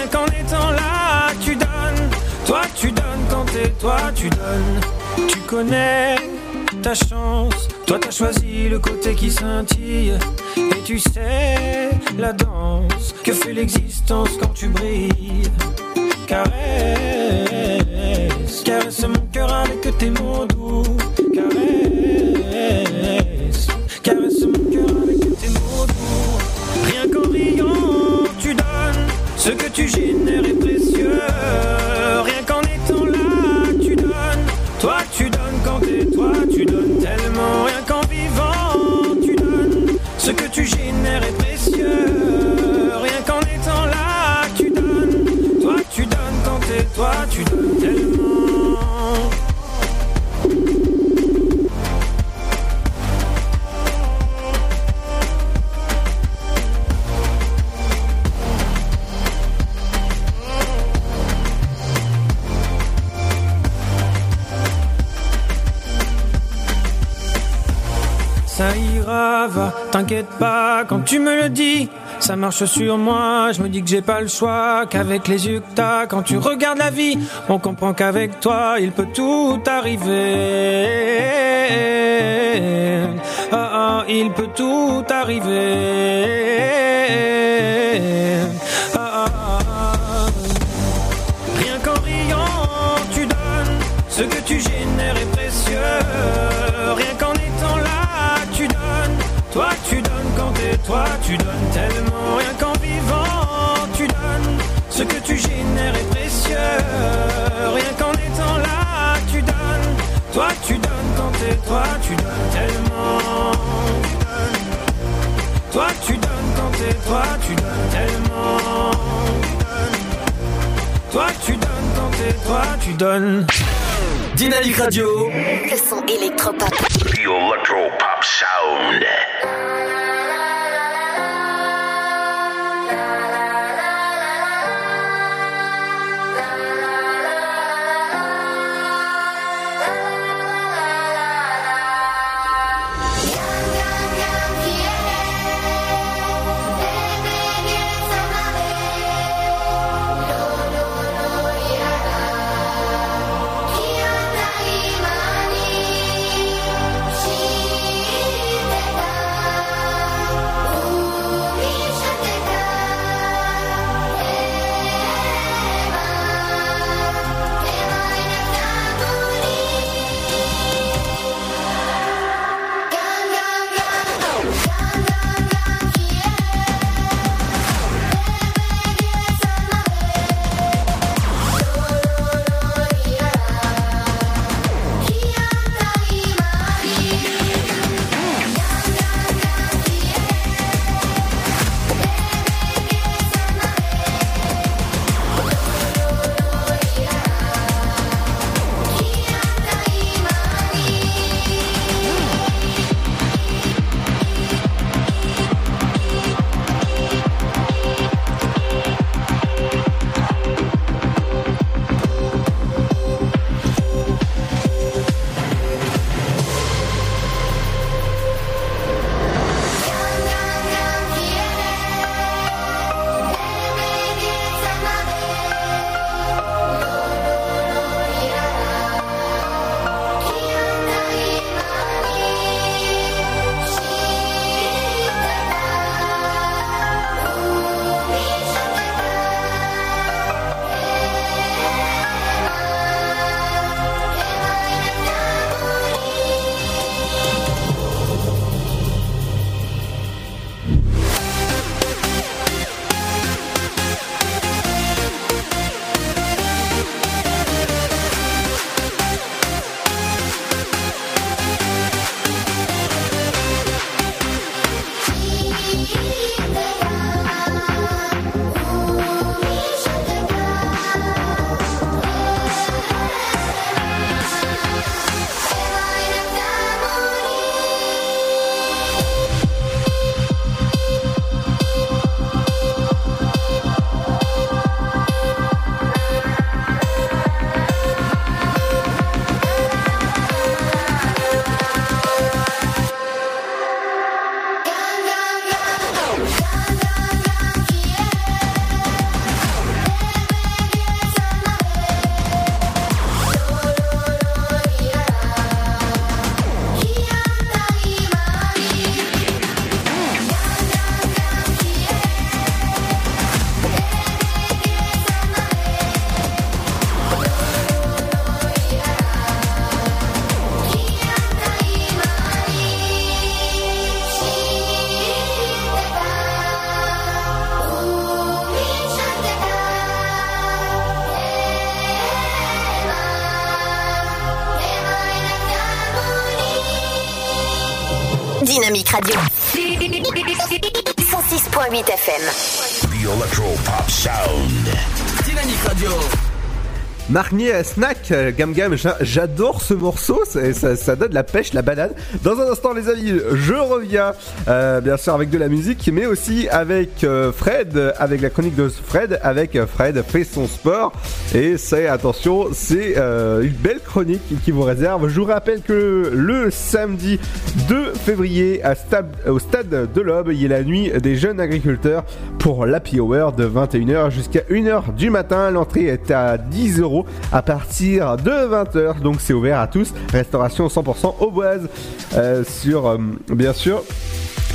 Toi, tu donnes quand t'es toi, tu donnes. Tu connais ta chance. Toi, t'as choisi le côté qui scintille. Et tu sais la danse que fait l'existence quand tu brilles. Caresse, caresse mon cœur avec tes mots doux. Quand tu me le dis, ça marche sur moi, je me dis que j'ai pas le choix, qu'avec les yeux que t'as, quand tu regardes la vie, on comprend qu'avec toi, il peut tout arriver. Ah, ah, il peut tout arriver. Tu donnes tellement. Rien qu'en vivant, tu donnes. Ce que tu génères est précieux. Rien qu'en étant là, tu donnes. Toi, tu donnes quand t'es toi, tu donnes tellement. Tu donnes. Toi, tu donnes quand t'es toi, tu donnes tellement. Tu donnes. Toi, tu donnes quand t'es toi, tu donnes. Dynamique Radio. Le son électropop. The Electro Pop Sound. Marnier Snack, euh, Gam Gam, j'a- j'adore ce morceau, ça, ça, ça donne la pêche, la banane. Dans un instant, les amis, je reviens, euh, bien sûr, avec de la musique, mais aussi avec euh, Fred, avec la chronique de Fred, avec euh, Fred fait son sport. Et c'est, attention, c'est euh, une belle chronique qui vous réserve. Je vous rappelle que le samedi 2 février, à au stade de l'Aube, il y a la nuit des jeunes agriculteurs pour l'Happy Hour de 21h jusqu'à 1h du matin. L'entrée est à 10 euros à partir de 20h, donc c'est ouvert à tous. Restauration 100% auboise euh, sur, euh, bien sûr,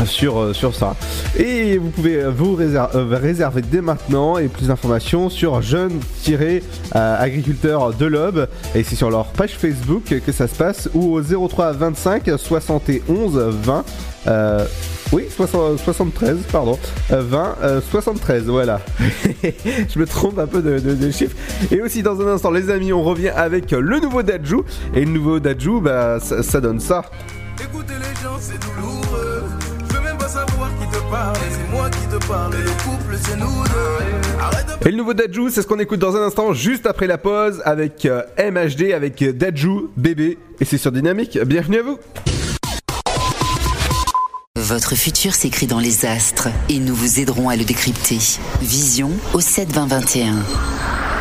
sur, euh, sur ça. Et vous pouvez vous réser- euh, réserver dès maintenant et plus d'informations sur jeunes-agriculteurs de l'Aube. Et c'est sur leur page Facebook que ça se passe ou au 03 25 71 20. euh, oui, 60 73, pardon. Euh, 20, euh, 73, voilà. Je me trompe un peu de, chiffres. Et aussi, dans un instant, les amis, on revient avec le nouveau Dajou. Et le nouveau Dajou, bah, ça, ça donne ça. Écouter les gens, c'est douloureux. Parle. C'est moi qui te parle. Le couple, c'est nous deux. Arrête de Et le nouveau Dajou, c'est ce qu'on écoute dans un instant, juste après la pause, avec euh, MHD, avec euh, Dajou, bébé. Et c'est sur Dynamique. Bienvenue à vous. Votre futur s'écrit dans les astres et nous vous aiderons à le décrypter. Vision au 7 20 21.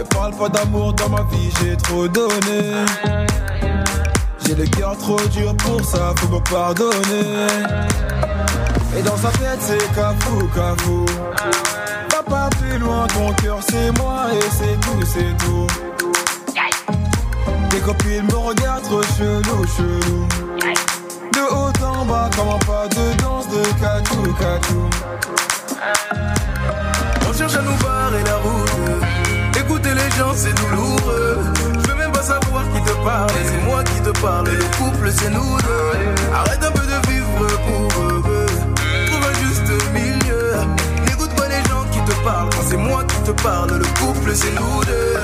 Mais parle pas d'amour dans ma vie, j'ai trop donné. J'ai le cœur trop dur pour ça, faut me pardonner. Et dans sa tête, c'est cafou, cafou. Va pas plus loin, ton cœur c'est moi et c'est tout, c'est tout. Tes copines me regardent trop chelou, chelou. De haut en bas, comment pas de danse de catou, catou. On cherche à nous barrer la route. C'est douloureux. Je veux même pas savoir qui te parle. C'est moi qui te parle. Le couple, c'est nous deux. Arrête un peu de vivre pour eux. Trouve un juste milieu. N'écoute pas les gens qui te parlent. C'est moi qui te parle, le couple, c'est nous deux.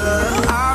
Ah.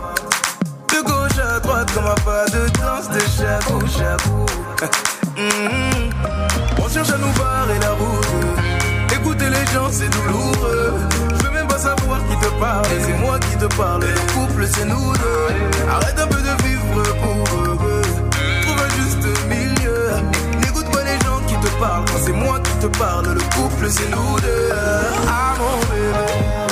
Droite, comme un pas de danse de chabou, chabou. Hum, On cherche à nous barrer la route. Écouter les gens, c'est douloureux. Je veux même pas savoir qui te parle. C'est moi qui te parle. Le couple, c'est nous deux. Arrête un peu de vivre pour eux. Trouve un juste milieu. N'écoute pas les gens qui te parlent. C'est moi qui te parle, le couple, c'est nous deux. Ah mon.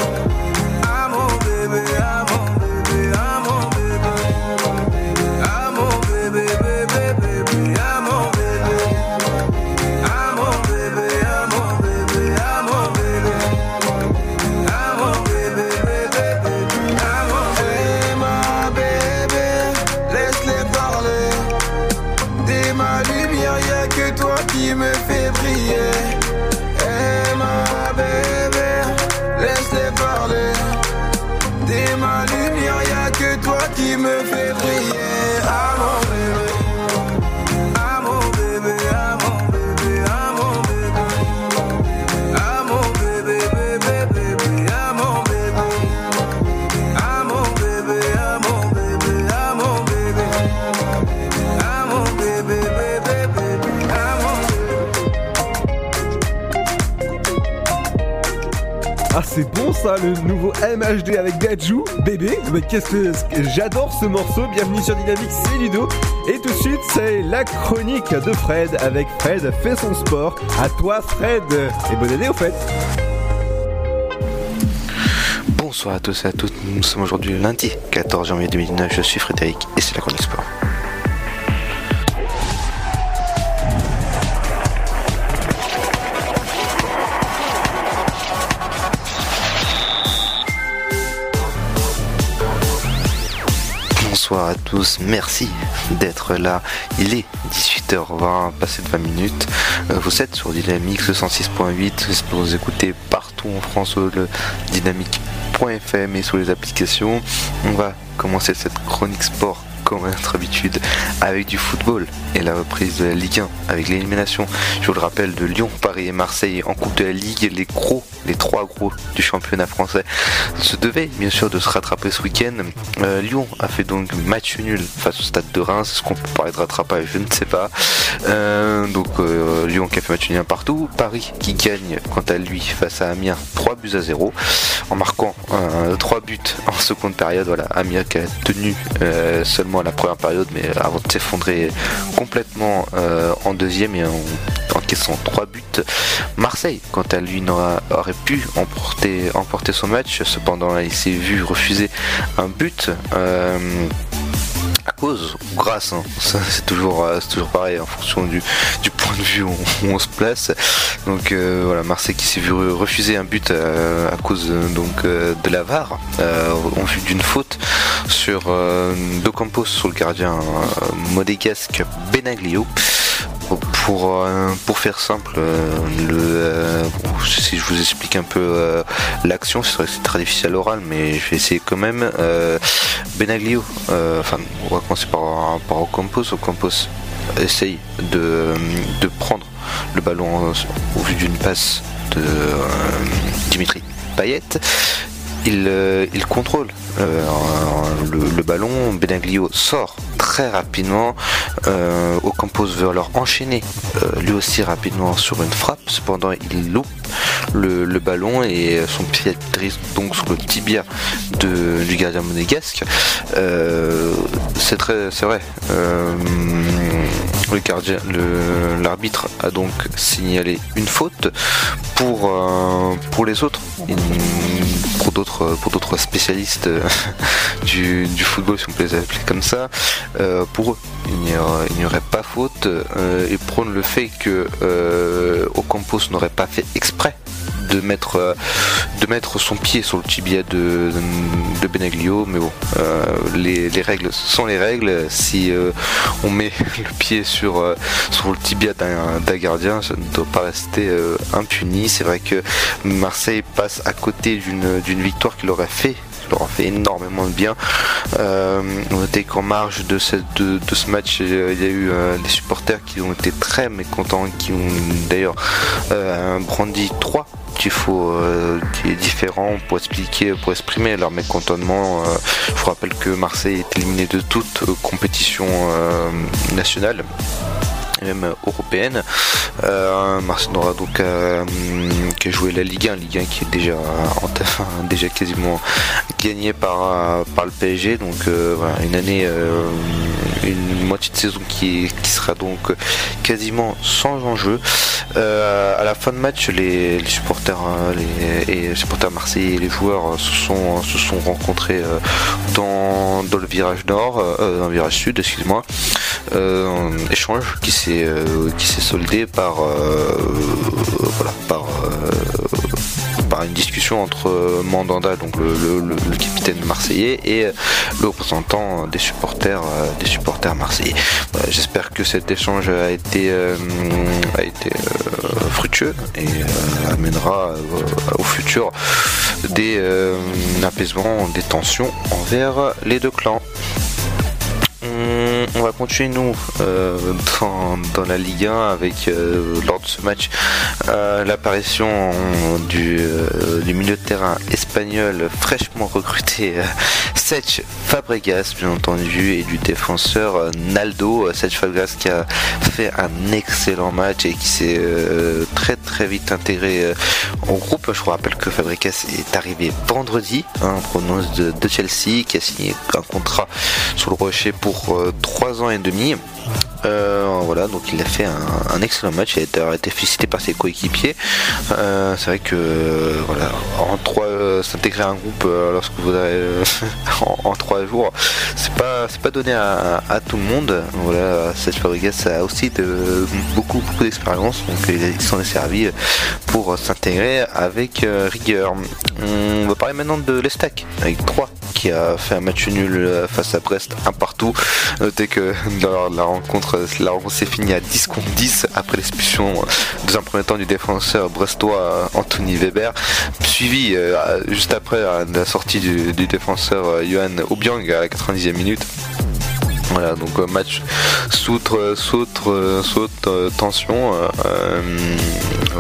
C'est bon ça, le nouveau MHD avec Dajou, bébé. Mais qu'est-ce que j'adore ce morceau. Bienvenue sur Dynamique, c'est Ludo. Et tout de suite, c'est la chronique de Fred avec Fred fait son sport. À toi Fred. Et bonne année au fait. Bonsoir à tous et à toutes, nous sommes aujourd'hui lundi 14 janvier 2019, je suis Frédéric et c'est la chronique sport. Bonsoir à tous, merci d'être là. Il est 18h20, passé de 20 minutes. Euh, Vous êtes sur Dynamique 106.8, j'espère vous écouter partout en France le dynamique.fm et sur les applications. On va commencer cette chronique sport comme notre habitude avec du football et la reprise de la Ligue 1 avec l'élimination, je vous le rappelle, de Lyon, Paris et Marseille en Coupe de la Ligue, les gros, les trois gros du championnat français se devaient bien sûr de se rattraper ce week-end. Euh, Lyon a fait donc match nul face au stade de Reims, est-ce qu'on peut parler de rattrapage, je ne sais pas. Euh, donc euh, Lyon qui a fait match nul partout, Paris qui gagne quant à lui face à Amiens 3 buts à 0 en marquant 3 buts en seconde période. Voilà, Amiens qui a tenu euh, la première période mais avant de s'effondrer complètement euh, en deuxième et en encaissant 3 buts. Marseille, quant à lui, aurait pu emporter, emporter son match, cependant il s'est vu refuser un but. euh, à cause ou grâce, hein. C'est toujours, euh, toujours pareil en fonction du, du point de vue où, on se place. Donc euh, voilà, Marseille qui s'est vu re- refuser un but euh, à cause donc de la VAR en vue d'une faute sur euh, Dos Campos sur le gardien modégasque Benaglio. Pour, euh, pour faire simple, euh, le, euh, si je vous explique un peu l'action, c'est très difficile à l'oral, mais je vais essayer quand même. Benaglio, enfin, on va commencer par, par Ocampos. Ocampos essaye de, de prendre le ballon au vu d'une passe de Dimitri Payet. Il, euh, il contrôle euh, le, ballon. Benaglio sort très rapidement. Euh, Ocampos veut alors enchaîner euh, lui aussi rapidement sur une frappe. Cependant, il loupe le, ballon et son pied atterrit donc sur le tibia du gardien monégasque. C'est très, vrai. L'arbitre a donc signalé une faute pour les autres, d'autres pour d'autres spécialistes euh, du, football si on peut les appeler comme ça. Euh, pour eux, il n'y aurait pas faute euh, et prône le fait que euh, Ocampos n'aurait pas fait exprès de mettre euh, de mettre son pied sur le tibia de, Benaglio, mais bon, euh, les, les règles sont les règles. Si euh, on met le pied sur euh, sur le tibia d'un gardien, ça ne doit pas rester euh, impuni. C'est vrai que Marseille passe à côté d'une d'une victoire qui leur a fait leur a fait énormément de bien. Euh, notez qu'en marge de, cette, de, ce match, euh, il y a eu euh, des supporters qui ont été très mécontents, qui ont d'ailleurs euh, brandi trois tifos euh, qui est différent pour expliquer, pour exprimer leur mécontentement. Je vous rappelle que Marseille est éliminé de toute compétition nationale même européenne. Euh, Marseille n'aura donc euh, qu'à jouer la Ligue 1, Ligue 1 qui est déjà, en- enfin, déjà quasiment gagnée par, euh, par le PSG. Donc euh, voilà, une année, euh, une moitié de saison qui, qui sera donc quasiment sans enjeu. Euh, à la fin de match, les, les supporters, euh, les, et les supporters marseillais et les joueurs euh, se sont, se sont rencontrés dans, dans le virage nord, euh, dans le virage sud, excuse-moi. Euh, échange qui s'est euh, qui s'est soldé par euh, voilà par par une discussion entre Mandanda, donc le, capitaine marseillais, et le représentant des supporters, des supporters marseillais. J'espère que cet échange a été, a été fructueux et amènera au futur des apaisements, des tensions envers les deux clans. On, va continuer nous euh, dans, la Ligue 1 avec euh, lors de ce match euh, l'apparition du, milieu de terrain espagnol fraîchement recruté Sech Fabregas bien entendu et du défenseur Naldo Sech Fabregas qui a fait un excellent match et qui s'est très très vite intégré au groupe. Je vous rappelle que Fabregas est arrivé vendredi hein, en de, Chelsea qui a signé un contrat sur le rocher pour 3 ans et demi. Euh, voilà, donc il a fait un, excellent match, il a été, félicité par ses coéquipiers. Euh, c'est vrai que euh, voilà, en trois, s'intégrer à un groupe lorsque vous avez en, trois jours, c'est pas c'est pas donné à, tout le monde. Voilà, Serge Fabregas a aussi beaucoup d'expérience, donc il, s'en est servi pour s'intégrer avec rigueur. On va parler maintenant de l'Estac avec 3 qui a fait un match nul face à Brest, un partout. Notez que dans la rencontre, la rencontre s'est finie à 10 contre 10 après l'expulsion euh, dans un premier temps du défenseur brestois euh, Anthony Weber, suivi euh, juste après la sortie du, défenseur Johan Obiang à la 90e minute. Voilà, donc match soutre, soutre, euh, tension.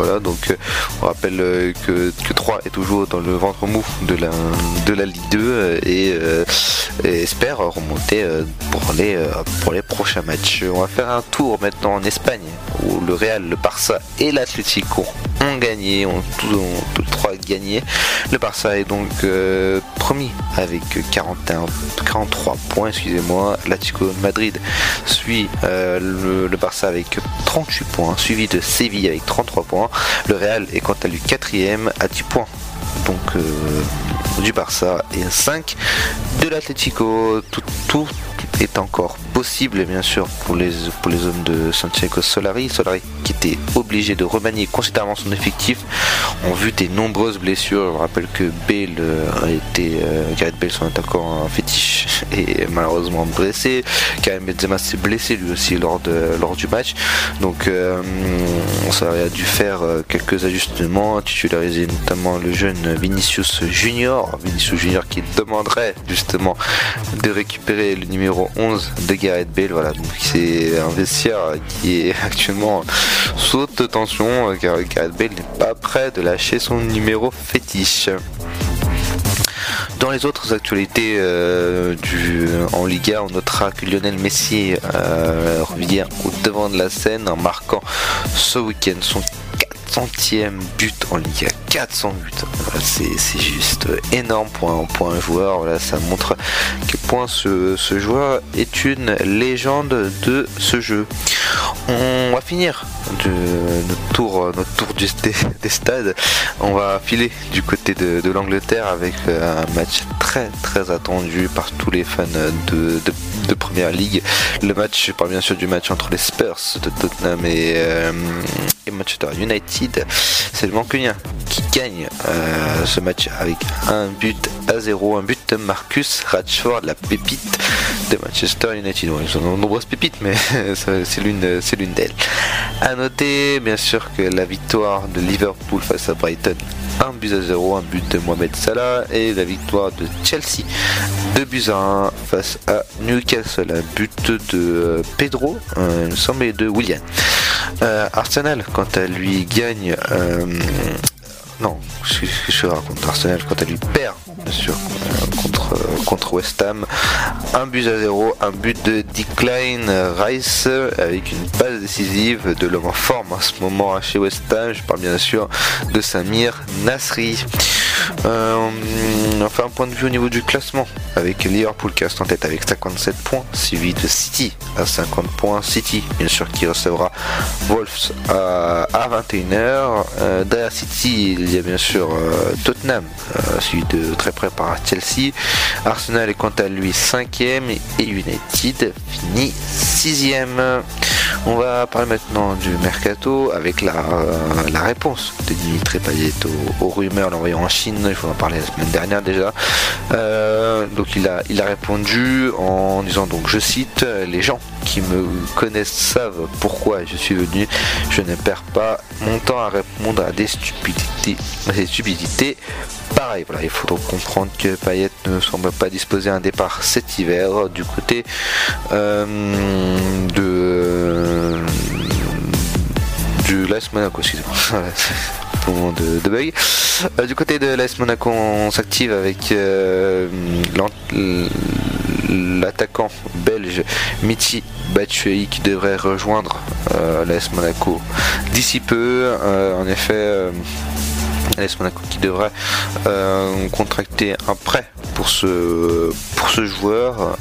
Voilà, donc euh, on rappelle euh, que, que 3 est toujours dans le ventre mou de la, de la Ligue 2 euh, et, espère remonter pour les, pour les prochains matchs. On va faire un tour maintenant en Espagne où le Real, le Barça et l'Atlético ont gagné, ont tous, les trois gagné. Le Barça est donc premier avec 41, 43 points, excusez-moi. L'Atlético Madrid suit le, le Barça avec 38 points, suivi de Séville avec 33 points. Le Real est quant à lui quatrième à 10 points. Donc euh, du Barça et à 5 de l'Atlético. Tout, tout est encore possible bien sûr pour les, pour les hommes de Santiago Solari. Solari qui était obligé de remanier considérablement son effectif en vue des nombreuses blessures. Je rappelle que Bale euh, a été, euh, Gareth Bale son attaquant un fétiche et malheureusement blessé. Karim Benzema s'est blessé lui aussi lors, de, lors du match. Donc euh, Solari a dû faire euh, quelques ajustements, titulariser notamment le jeune Vinicius Junior. Vinicius Junior qui demanderait justement de récupérer le numéro 11 de Gareth Bale. Voilà, donc c'est un vestiaire qui est actuellement sous haute tension car Gareth Bale n'est pas prêt de lâcher son numéro fétiche. Dans les autres actualités euh, du, en Liga, on notera que Lionel Messi euh, revient au devant de la scène en marquant ce week-end son 400e but en Liga. 400 buts. C'est juste énorme pour un, pour un joueur. Voilà, ça montre à quel point ce, ce joueur est une légende de ce jeu. On va finir de, notre tour, notre tour des, des stades. On va filer du côté de, de l'Angleterre avec euh, un match très très attendu par tous les fans de, de, de Première Ligue. Le match, je parle bien sûr du match entre les Spurs de Tottenham et, euh, et Manchester United. C'est le Mancunien qui gagne euh, ce match avec un but à zéro, un but de Marcus Rashford, la pépite de Manchester United. Ils ont de nombreuses pépites, mais c'est l'une, c'est l'une d'elles. À noter, bien sûr, que la victoire de Liverpool face à Brighton, un but à zéro, un but de Mohamed Salah, et la victoire de Chelsea, deux buts à 1 face à Newcastle, un but de euh, Pedro, euh, il me semble, et de William. Euh, Arsenal, quant à lui, gagne. non, je, je raconte? Arsenal quand elle lui perd, sûr, euh, contre, euh, contre West Ham. Un but à zéro, un but de Decline Rice avec une passe décisive de l'homme en forme en ce moment hein, chez West Ham. Je parle bien sûr de Samir Nasri. Euh, enfin, un point de vue au niveau du classement avec Liverpool qui reste en tête avec 57 points, suivi de City à 50 points. City, bien sûr, qui recevra Wolves à, à 21h. Euh, derrière City, il y a bien sûr Tottenham, suivi de très près par Chelsea. Arsenal est quant à lui 5ème et United finit 6ème. On va parler maintenant du mercato avec la, euh, la réponse de Dimitri Payet aux, aux rumeurs l'envoyant en Chine. Il faut en parler la semaine dernière déjà. Euh, donc il a, il a répondu en disant donc je cite les gens qui me connaissent savent pourquoi je suis venu. Je ne perds pas mon temps à répondre à des stupidités, des stupidités. Pareil, voilà, il faut donc comprendre que Payet ne semble pas disposer à un départ cet hiver du côté euh, de du l'AS Monaco, excusez-moi. De, de bug. Euh, du côté de l'AS Monaco, on s'active avec euh, l'attaquant belge Michi Batshuayi qui devrait rejoindre euh, l'AS Monaco d'ici peu. Euh, en effet, euh, l'AS Monaco qui devrait contracter un prêt pour ce, pour ce joueur.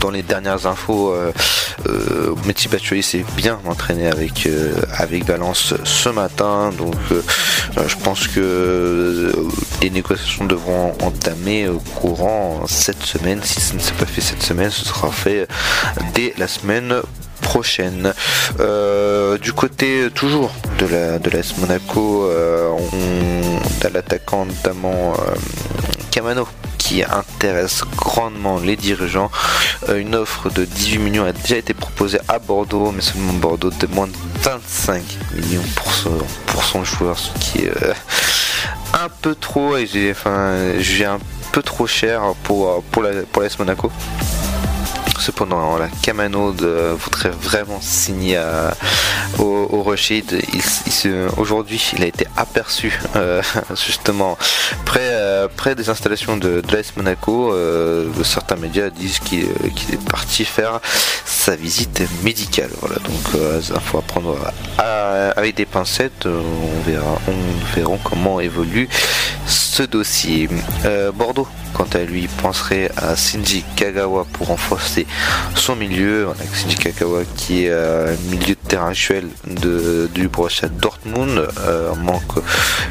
Dans les dernières infos, euh, euh, s'est bien entraîné avec, euh, avec Valence ce matin. Donc euh, euh, je pense que les négociations devront entamer au courant cette semaine. Si ce ne s'est pas fait cette semaine, ce sera fait dès la semaine. Euh, du côté euh, toujours de la de l'AS Monaco, euh, on a l'attaquant notamment euh, Camano qui intéresse grandement les dirigeants. Une offre de 18 millions a déjà été proposée à Bordeaux, mais seulement Bordeaux demande 25 millions pour son, pour son joueur, ce qui est un peu trop et j'ai enfin un peu trop cher pour pour la pour Monaco. Cependant, la Camano voudrait vraiment signer à- au, au Aujourd'hui, il a été aperçu euh, justement près, euh, près des installations de, de l'AS Monaco. Euh, certains médias disent qu'il euh, est parti faire sa visite médicale. Voilà, donc euh, il faut apprendre avec des pincettes. Euh, On verra, comment évolue ce dossier. Euh, Bordeaux, quant à lui, penserait à Shinji Kagawa pour renforcer son milieu. On a Kagawa qui est euh, milieu de terrain actuel du Borussia Dortmund, euh, manque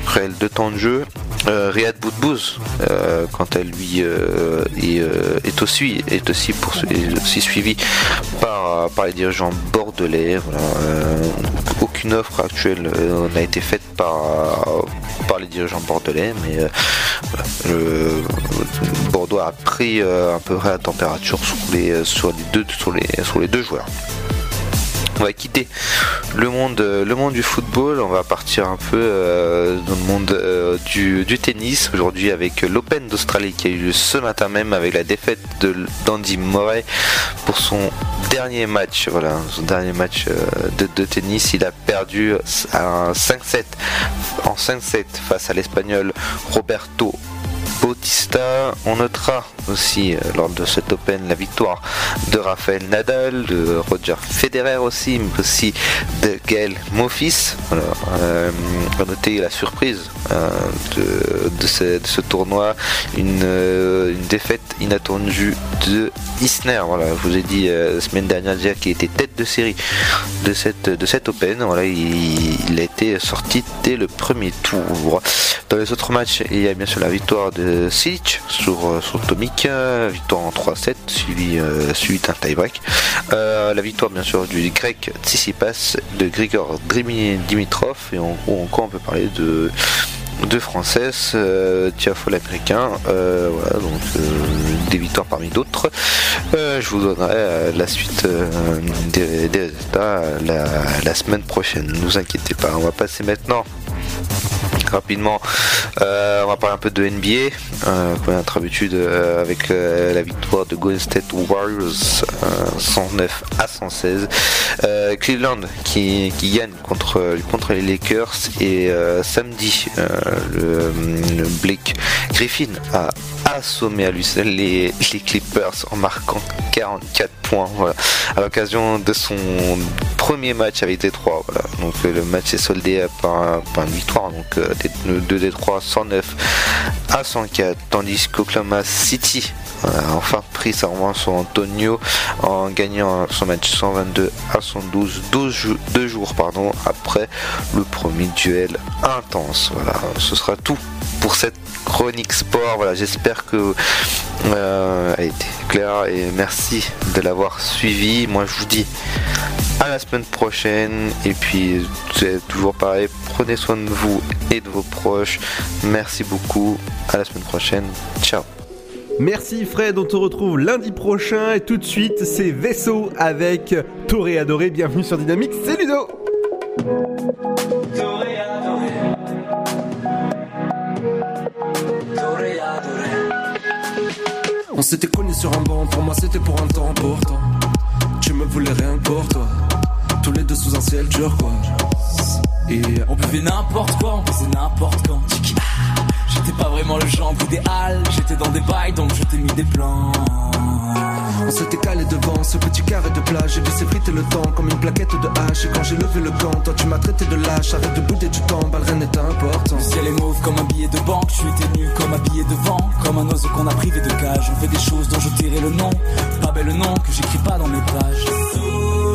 réel de temps de jeu. Euh, Riyad Boudbouz, euh, quant à lui, est, aussi, est aussi, pour, est aussi suivi par les dirigeants euh, aucune offre actuelle euh, n'a été faite par, les dirigeants bordelais, mais euh, Bordeaux a pris euh, à peu près la température sur les deux joueurs. On va quitter le monde, du football, on va partir un peu euh, dans le monde euh, du, tennis. Aujourd'hui avec l'Open d'Australie qui a eu lieu ce matin même avec la défaite de d'Andy Murray pour son dernier match. Voilà, son dernier match euh, de, de tennis, il a perdu un 5-7 en 5-7 face à l'Espagnol Roberto Bautista. On notera aussi euh, lors de cet Open la victoire de Rafael Nadal, de Roger Federer aussi, mais aussi de Gaël Monfils. Euh, on va noter la surprise euh, de, ce, tournoi, une, euh, défaite inattendue de Isner. Voilà, je vous ai dit euh, la semaine dernière déjà qu'il était tête de série de cette, de cette Open. Il, il a été sorti dès le premier tour. Dans les autres matchs, il y a bien sûr la victoire de Silic sur, euh, sur Tomic, euh, victoire en 3-7, suivi, euh, suivi d'un tie-break. La victoire bien sûr du grec Tsitsipas, de Grigor Dimitrov, et en, ou encore on peut parler de deux françaises, euh, Tiafo l'américain, voilà, donc des victoires parmi d'autres. Je vous donnerai la suite des, résultats la, la semaine prochaine, ne vous inquiétez pas. On va passer maintenant rapidement, euh, on va parler un peu de NBA, euh, comme à notre habitude, euh, avec euh, la victoire de Golden State Warriors euh, 109 à 116. Euh, Cleveland qui, qui gagne contre, contre les Lakers et euh, samedi, euh, le, le Blake Griffin a assommé à lui seul les, Clippers en marquant 44 points voilà, à l'occasion de son premier match avec Détroit. Voilà. Donc euh, le match est soldé par, une victoire donc de Détroit 109 à 104, tandis qu'Oklahoma City a enfin pris sa revanche sur Antonio en gagnant son match 122 à 112, 12 jou- deux jours pardon, après le premier duel intense. Voilà, ce sera tout pour cette chronique sport. Voilà, j'espère que euh, elle a été claire et merci de l'avoir suivi. Moi, je vous dis à la semaine prochaine et puis c'est toujours pareil. Prenez soin de vous et de vos proches. Merci beaucoup. À la semaine prochaine. Ciao. Merci Fred, on te retrouve lundi prochain et tout de suite c'est Vaisseau avec Toré Adoré. Bienvenue sur Dynamique, c'est Ludo On s'était connus sur un banc, pour moi c'était pour un temps important. Tu me voulais rien pour toi. Tous les deux sous un ciel turquoise. Et On buvait n'importe quoi, on faisait n'importe quand. J'étais pas vraiment le genre idéal, j'étais dans des bails donc je t'ai mis des plans. On s'était calé devant ce petit carré de plage. J'ai vu s'effriter le temps comme une plaquette de hache. Et quand j'ai levé le camp, toi tu m'as traité de lâche. Arrête de bouder du temps, bah, rien n'est important. Le ciel est mauve comme un billet de banque, tu étais nu comme habillé de vent, comme un oiseau qu'on a privé de cage. On fait des choses dont je tairai le nom, pas bel nom que j'écris pas dans mes pages.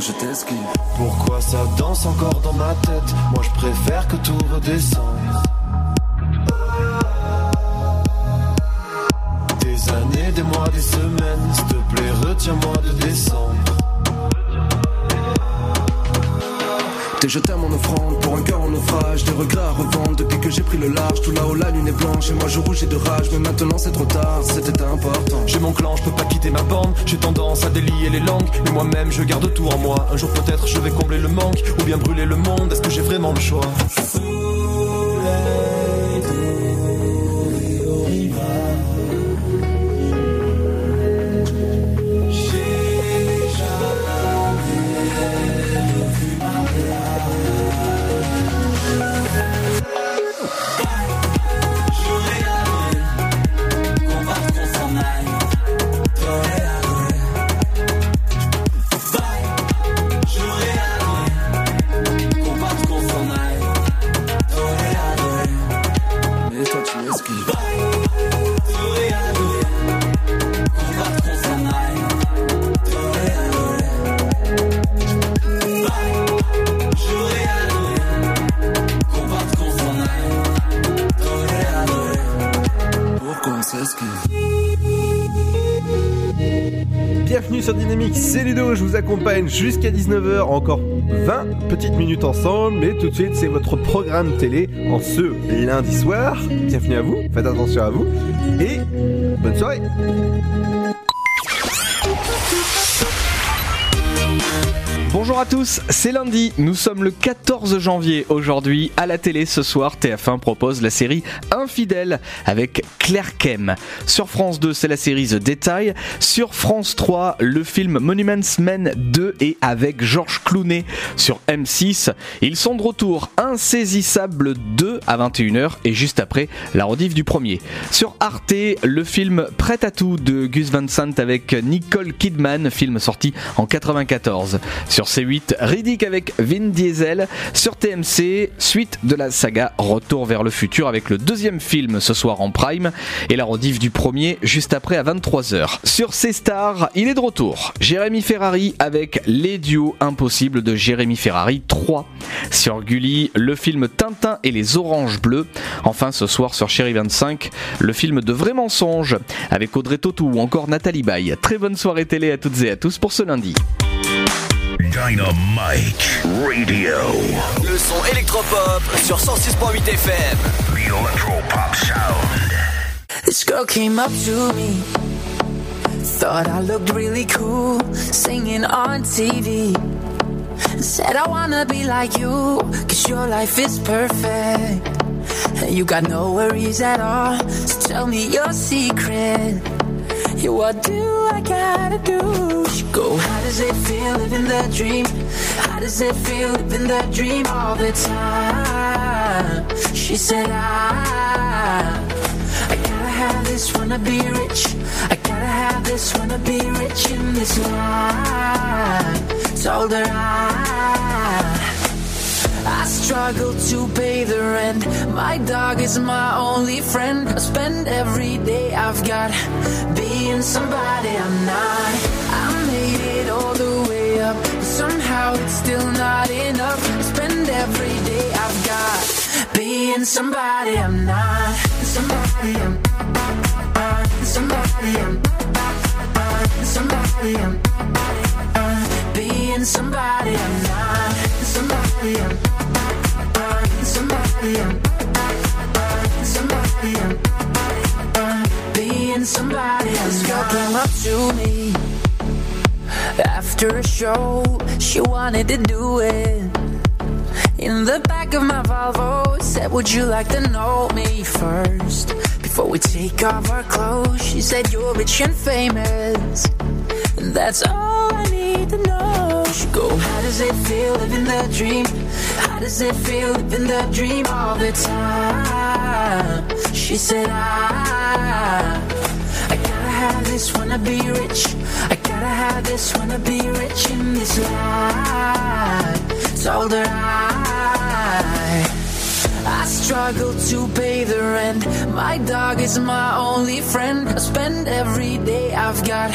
Je t'esquive. Pourquoi ça danse encore dans ma tête? Moi je préfère que tout redescende. Des années, des mois, des semaines, s'il te plaît, retiens-moi de décembre. T'es jeté mon offrande pour un cœur en naufrage. Des regrets à revendre depuis que j'ai pris le large. Tout là-haut, la lune est blanche et moi je rougis de rage. Mais maintenant c'est trop tard, c'était important. J'ai mon clan, je peux pas quitter ma bande. J'ai tendance à délier les langues, mais moi-même je garde tout en moi. Un jour peut-être je vais combler le manque ou bien brûler le monde. Est-ce que j'ai vraiment le choix? Jusqu'à 19h, encore 20 petites minutes ensemble, mais tout de suite c'est votre programme télé en ce lundi soir. Bienvenue à vous, faites attention à vous, et bonne soirée. Bonjour à tous, c'est lundi, nous sommes le 14 janvier aujourd'hui. À la télé ce soir, TF1 propose la série Infidèle avec Claire Kem. Sur France 2, c'est la série The Detail. Sur France 3, le film Monuments Men 2 et avec Georges Clooney. Sur M6, ils sont de retour Insaisissable 2 à 21h et juste après la rediff du premier. Sur Arte, le film Prêt à tout de Gus Van Sant avec Nicole Kidman, film sorti en 94. Sur C8, Riddick avec Vin Diesel. Sur TMC, suite de la saga Retour vers le futur avec le deuxième film ce soir en prime et la rediff du premier juste après à 23h. Sur C-Star, il est de retour. Jérémy Ferrari avec Les duos impossibles de Jérémy Ferrari 3. Sur Gulli, le film Tintin et les oranges bleues. Enfin ce soir sur Chéri 25, le film de vrais mensonges avec Audrey Tautou ou encore Nathalie Baye. Très bonne soirée télé à toutes et à tous pour ce lundi. Dynamite Radio. Le son électropop sur 106.8 FM. The Electropop Sound. This girl came up to me. Thought I looked really cool singing on TV. Said I wanna be like you, cause your life is perfect. And you got no worries at all. So tell me your secret. Yeah, what do I gotta do? She go, how does it feel living the dream? How does it feel living the dream all the time? She said, ah, I, I gotta have this, wanna be rich. I gotta have this, wanna be rich in this life. Told her I. I struggle to pay the rent. My dog is my only friend. I spend every day I've got being somebody I'm not. I made it all the way up, but somehow it's still not enough. I spend every day I've got being somebody I'm not. Somebody I'm. Somebody I'm. Somebody I'm. Being somebody I'm not. Somebody I'm. Somebody I'm. Somebody I'm. Being somebody I'm. This girl came up to me after a show. She wanted to do it. In the back of my Volvo, said, Would you like to know me first? Before we take off our clothes, she said, You're rich and famous. And that's all I need to know. She go, How does it feel living the dream? How does it feel living the dream all the time? She said, I, I gotta have this, wanna be rich. I gotta have this, wanna be rich in this life. Told her I, I struggle to pay the rent. My dog is my only friend. I spend every day I've got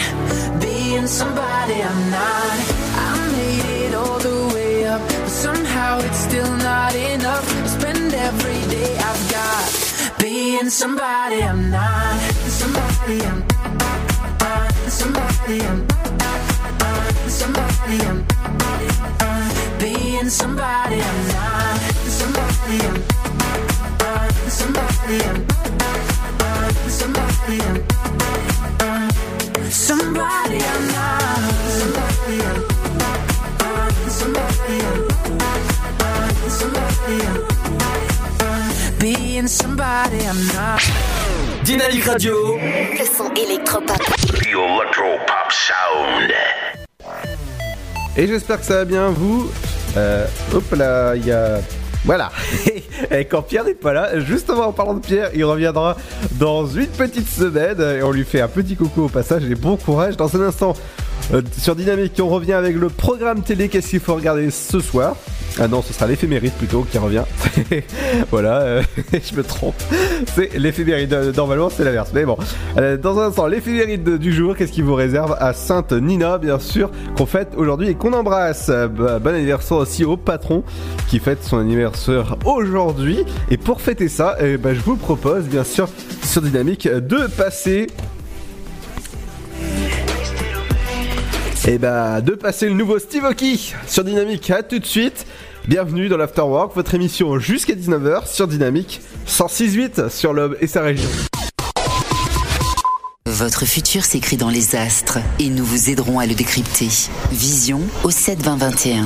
being somebody I'm not. I made it all the way up, but somehow it's still not enough. I spend every day I've got being somebody I'm not. Somebody I'm. Somebody I'm. Somebody I'm. Being somebody I'm not. Somebody I'm. Somebody I'm. Somebody I'm. Somebody I'm not. Somebody I'm. Somebody I'm. Somebody I'm. Being somebody I'm not. Dynamique Radio. Le son électropop. The Electropop Sound. Et j'espère que ça va bien, vous. Euh, hop là, il y a. Voilà. Et quand Pierre n'est pas là, justement en parlant de Pierre, il reviendra dans une petite semaine et on lui fait un petit coucou au passage et bon courage. Dans un instant, euh, sur Dynamique, on revient avec le programme télé. Qu'est-ce qu'il faut regarder ce soir? Ah non, ce sera l'éphéméride plutôt qui revient. voilà, euh, je me trompe. C'est l'éphéméride. Normalement, c'est l'inverse. Mais bon, Euh, dans un instant, l'éphéméride du jour. Qu'est-ce qu'il vous réserve à Sainte Nina, bien sûr, qu'on fête aujourd'hui et qu'on embrasse. Bah, bon anniversaire aussi au patron qui fête son anniversaire aujourd'hui. Et pour fêter ça, eh ben, je vous propose, bien sûr, sur Dynamique, de passer Et bah, de passer le nouveau Steve Aoki sur Dynamique. À tout de suite. Bienvenue dans l'Afterwork, votre émission jusqu'à 19h sur Dynamique 106.8 sur l'Aube et sa région. Votre futur s'écrit dans les astres et nous vous aiderons à le décrypter. Vision au 7 20 21.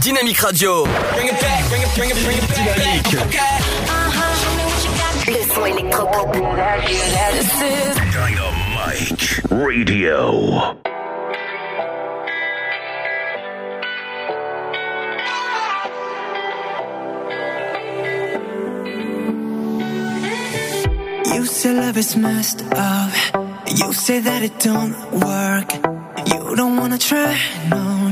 Dynamique Radio. Dynamique. Le son électropop. Dynamite Radio. You say love is messed up. You say that it don't work. You don't wanna try, no,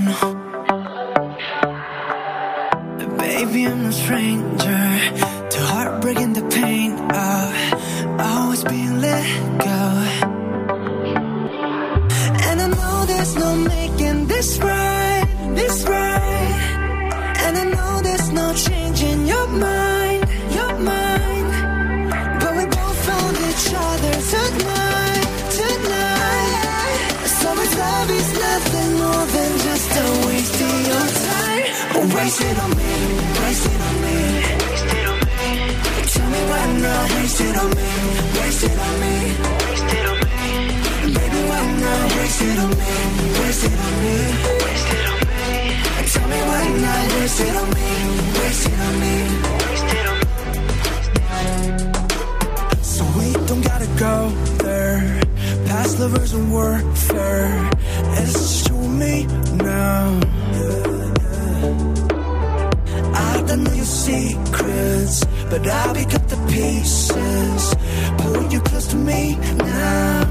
I'm no stranger to heartbreak and the pain of always being let go. And I know there's no making this right, this right. And I know there's no changing your mind, your mind. But we both found each other tonight, tonight. So much love is nothing more than just a waste of your time. Waste it on me, me why not, waste it on me, waste it on me. Baby, why not, waste it on me, waste it on me. Tell me why not, waste it on me, waste it on me. So we don't gotta go there. Past lovers and warfare. It's just you and me now. Know your secrets, but I'll pick up the pieces. Pull you close to me now.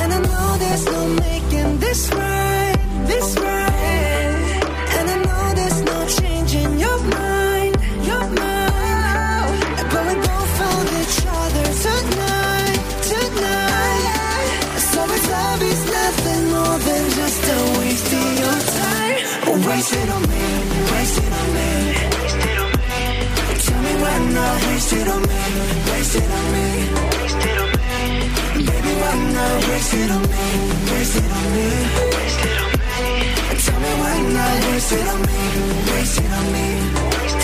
And I know there's no making this right, this right. And I know there's no changing your mind, your mind. But we both found each other tonight, tonight. So much love is nothing more than just a waste of your time. Waste it on me, why not, waste it on me, waste it on me. Baby, why not, waste it on me, waste it on me. Tell me why not, waste it on me, waste it on me.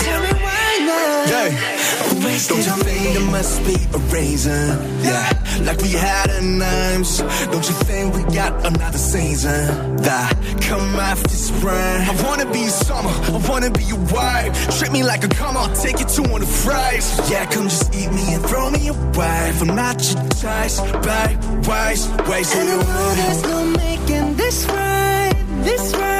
Tell me why not. Yeah. Waste Don't you think me. there must be a reason? Yeah, like we had a names. Don't you think we got another season that come after spring? I wanna be summer, I wanna be your wife. Treat me like a come, I'll take you to one of fries. Yeah, come just eat me and throw me away. I'm not your choice, babe. Waste, waste And I know there's no making this right, this right.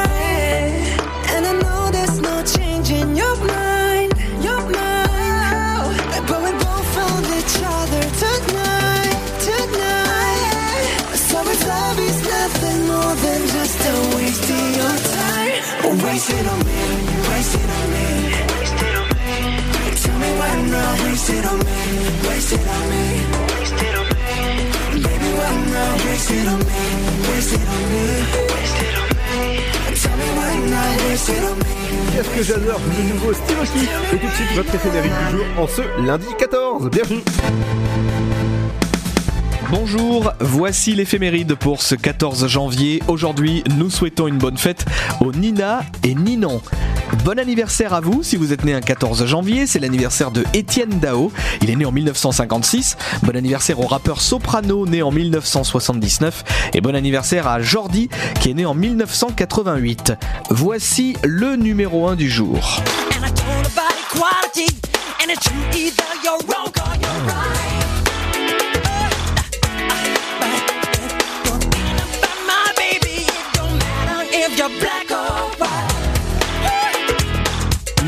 Qu'est-ce que j'adore le nouveau Aoki Et tout de suite, votre éphéméride du jour en ce lundi 14. Bienvenue Bonjour, voici l'éphéméride pour ce 14 janvier. Aujourd'hui, nous souhaitons une bonne fête aux Nina et Ninon. Bon anniversaire à vous si vous êtes né un 14 janvier, c'est l'anniversaire de Étienne Dao, il est né en 1956. Bon anniversaire au rappeur Soprano né en 1979 et bon anniversaire à Jordi qui est né en 1988. Voici le numéro 1 du jour.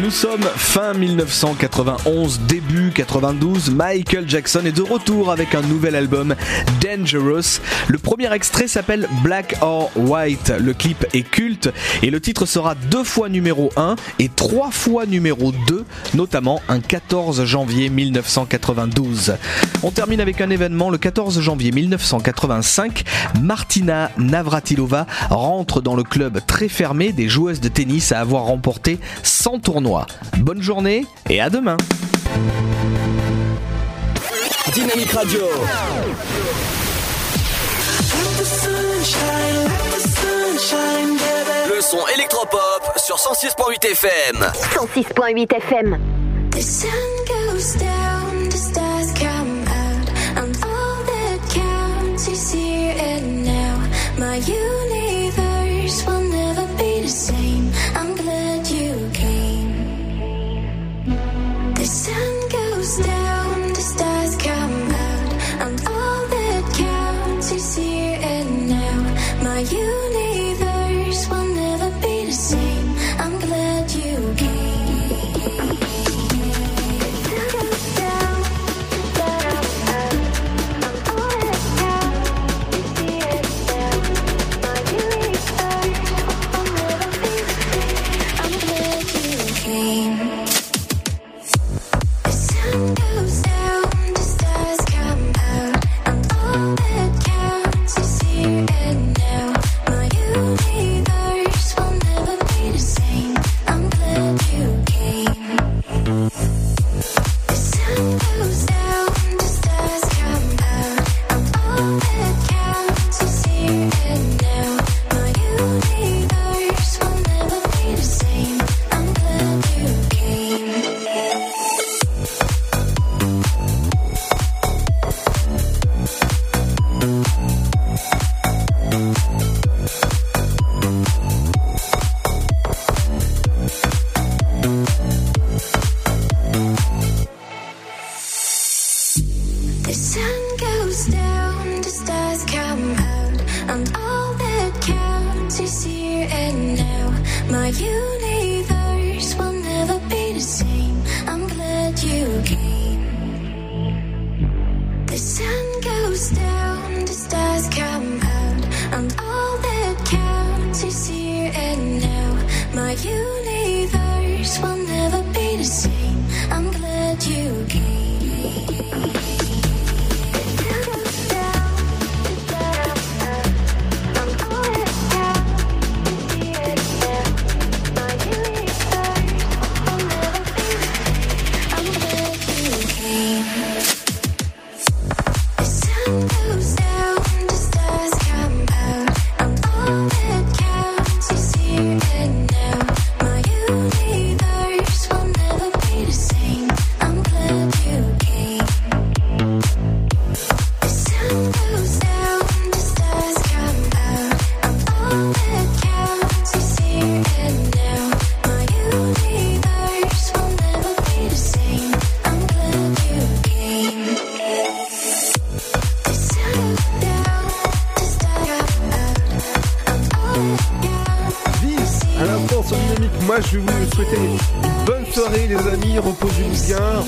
Nous sommes fin 1991, début 92. Michael Jackson est de retour avec un nouvel album, Dangerous. Le premier extrait s'appelle Black or White. Le clip est culte et le titre sera deux fois numéro 1 et trois fois numéro 2, notamment un 14 janvier 1992. On termine avec un événement le 14 janvier 1985. Martina Navratilova rentre dans le club très fermé des joueuses de tennis à avoir remporté 100 tournois. Bonne journée et à demain. Dynamique Radio. Le son électropop sur 106.8 FM. 106.8 FM. The sun goes down, the stars come out, and all that counts is here and now. My universe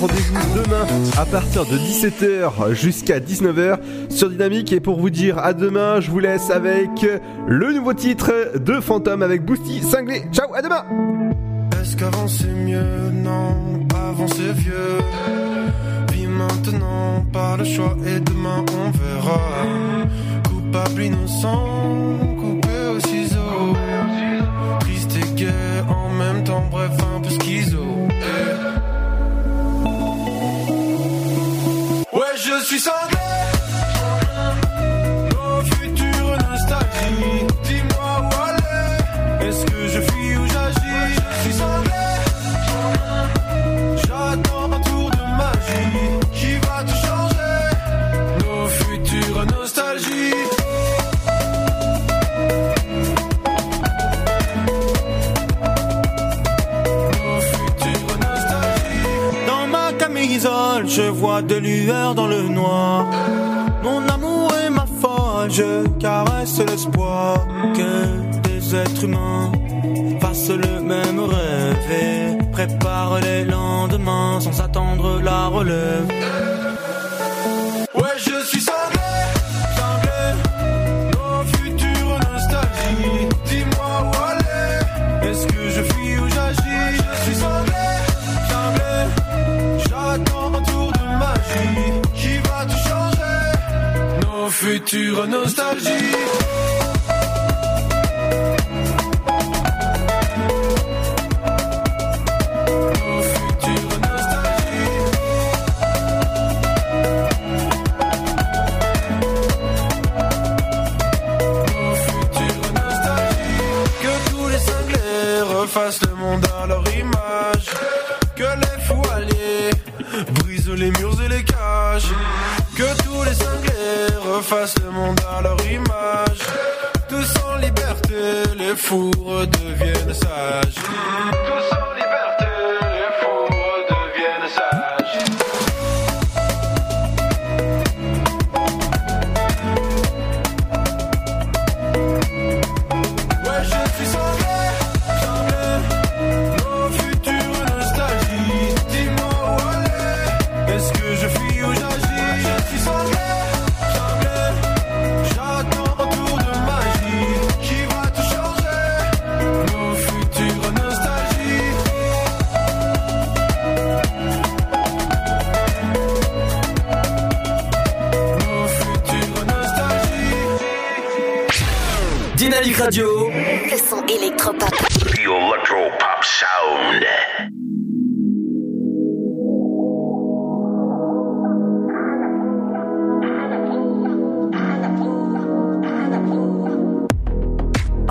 rendez-vous demain à partir de 17h jusqu'à 19h sur Dynamique et pour vous dire à demain, je vous laisse avec le nouveau titre de Phantom avec Boosty cinglé. Ciao, à demain Est-ce qu'avant c'est mieux? Non, avant c'est vieux. Vis maintenant par le choix et demain on verra. Coupable, innocent, coupé au ciseau. Triste et gai, je suis sanglé De lueur dans le noir. Mon amour et ma foi, je caresse l'espoir que des êtres humains fassent le même rêve et préparent les lendemains sans attendre la relève. future nostalgie. Face le monde à leur image. Tous en liberté, les fous redeviennent sages.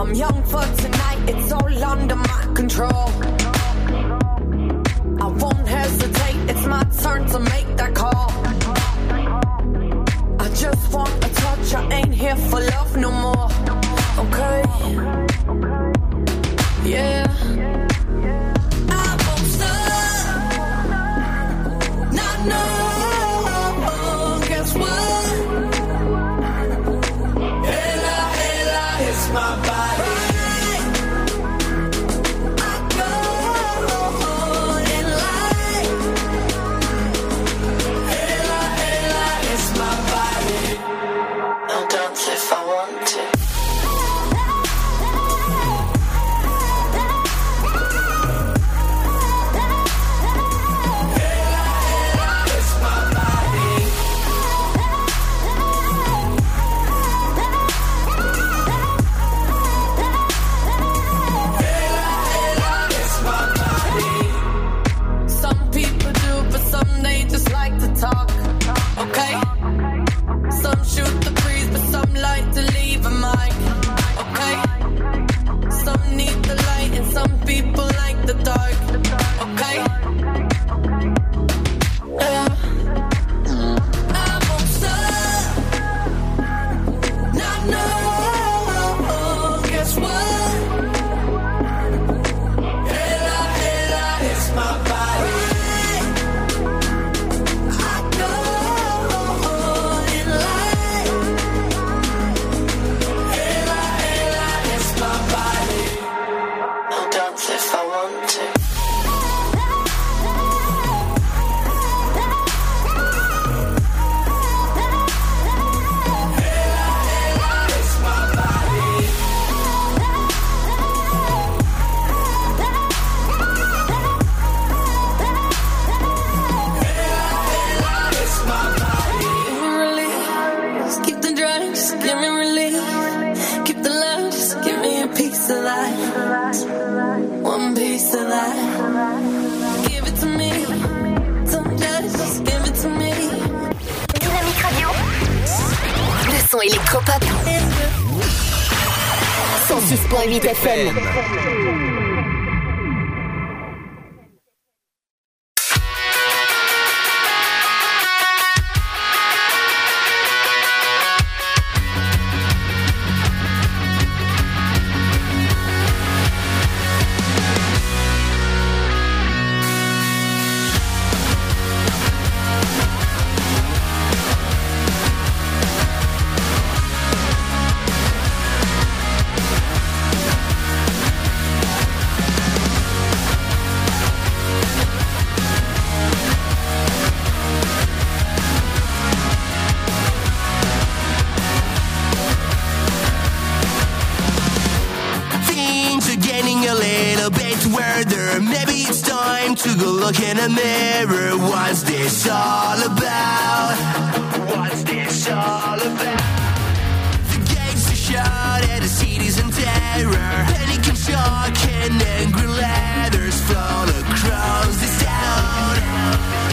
I'm young for tonight, it's all under my control. I won't hesitate, it's my turn to make that call. I just want a touch, I ain't here for love no more. Okay. Yeah.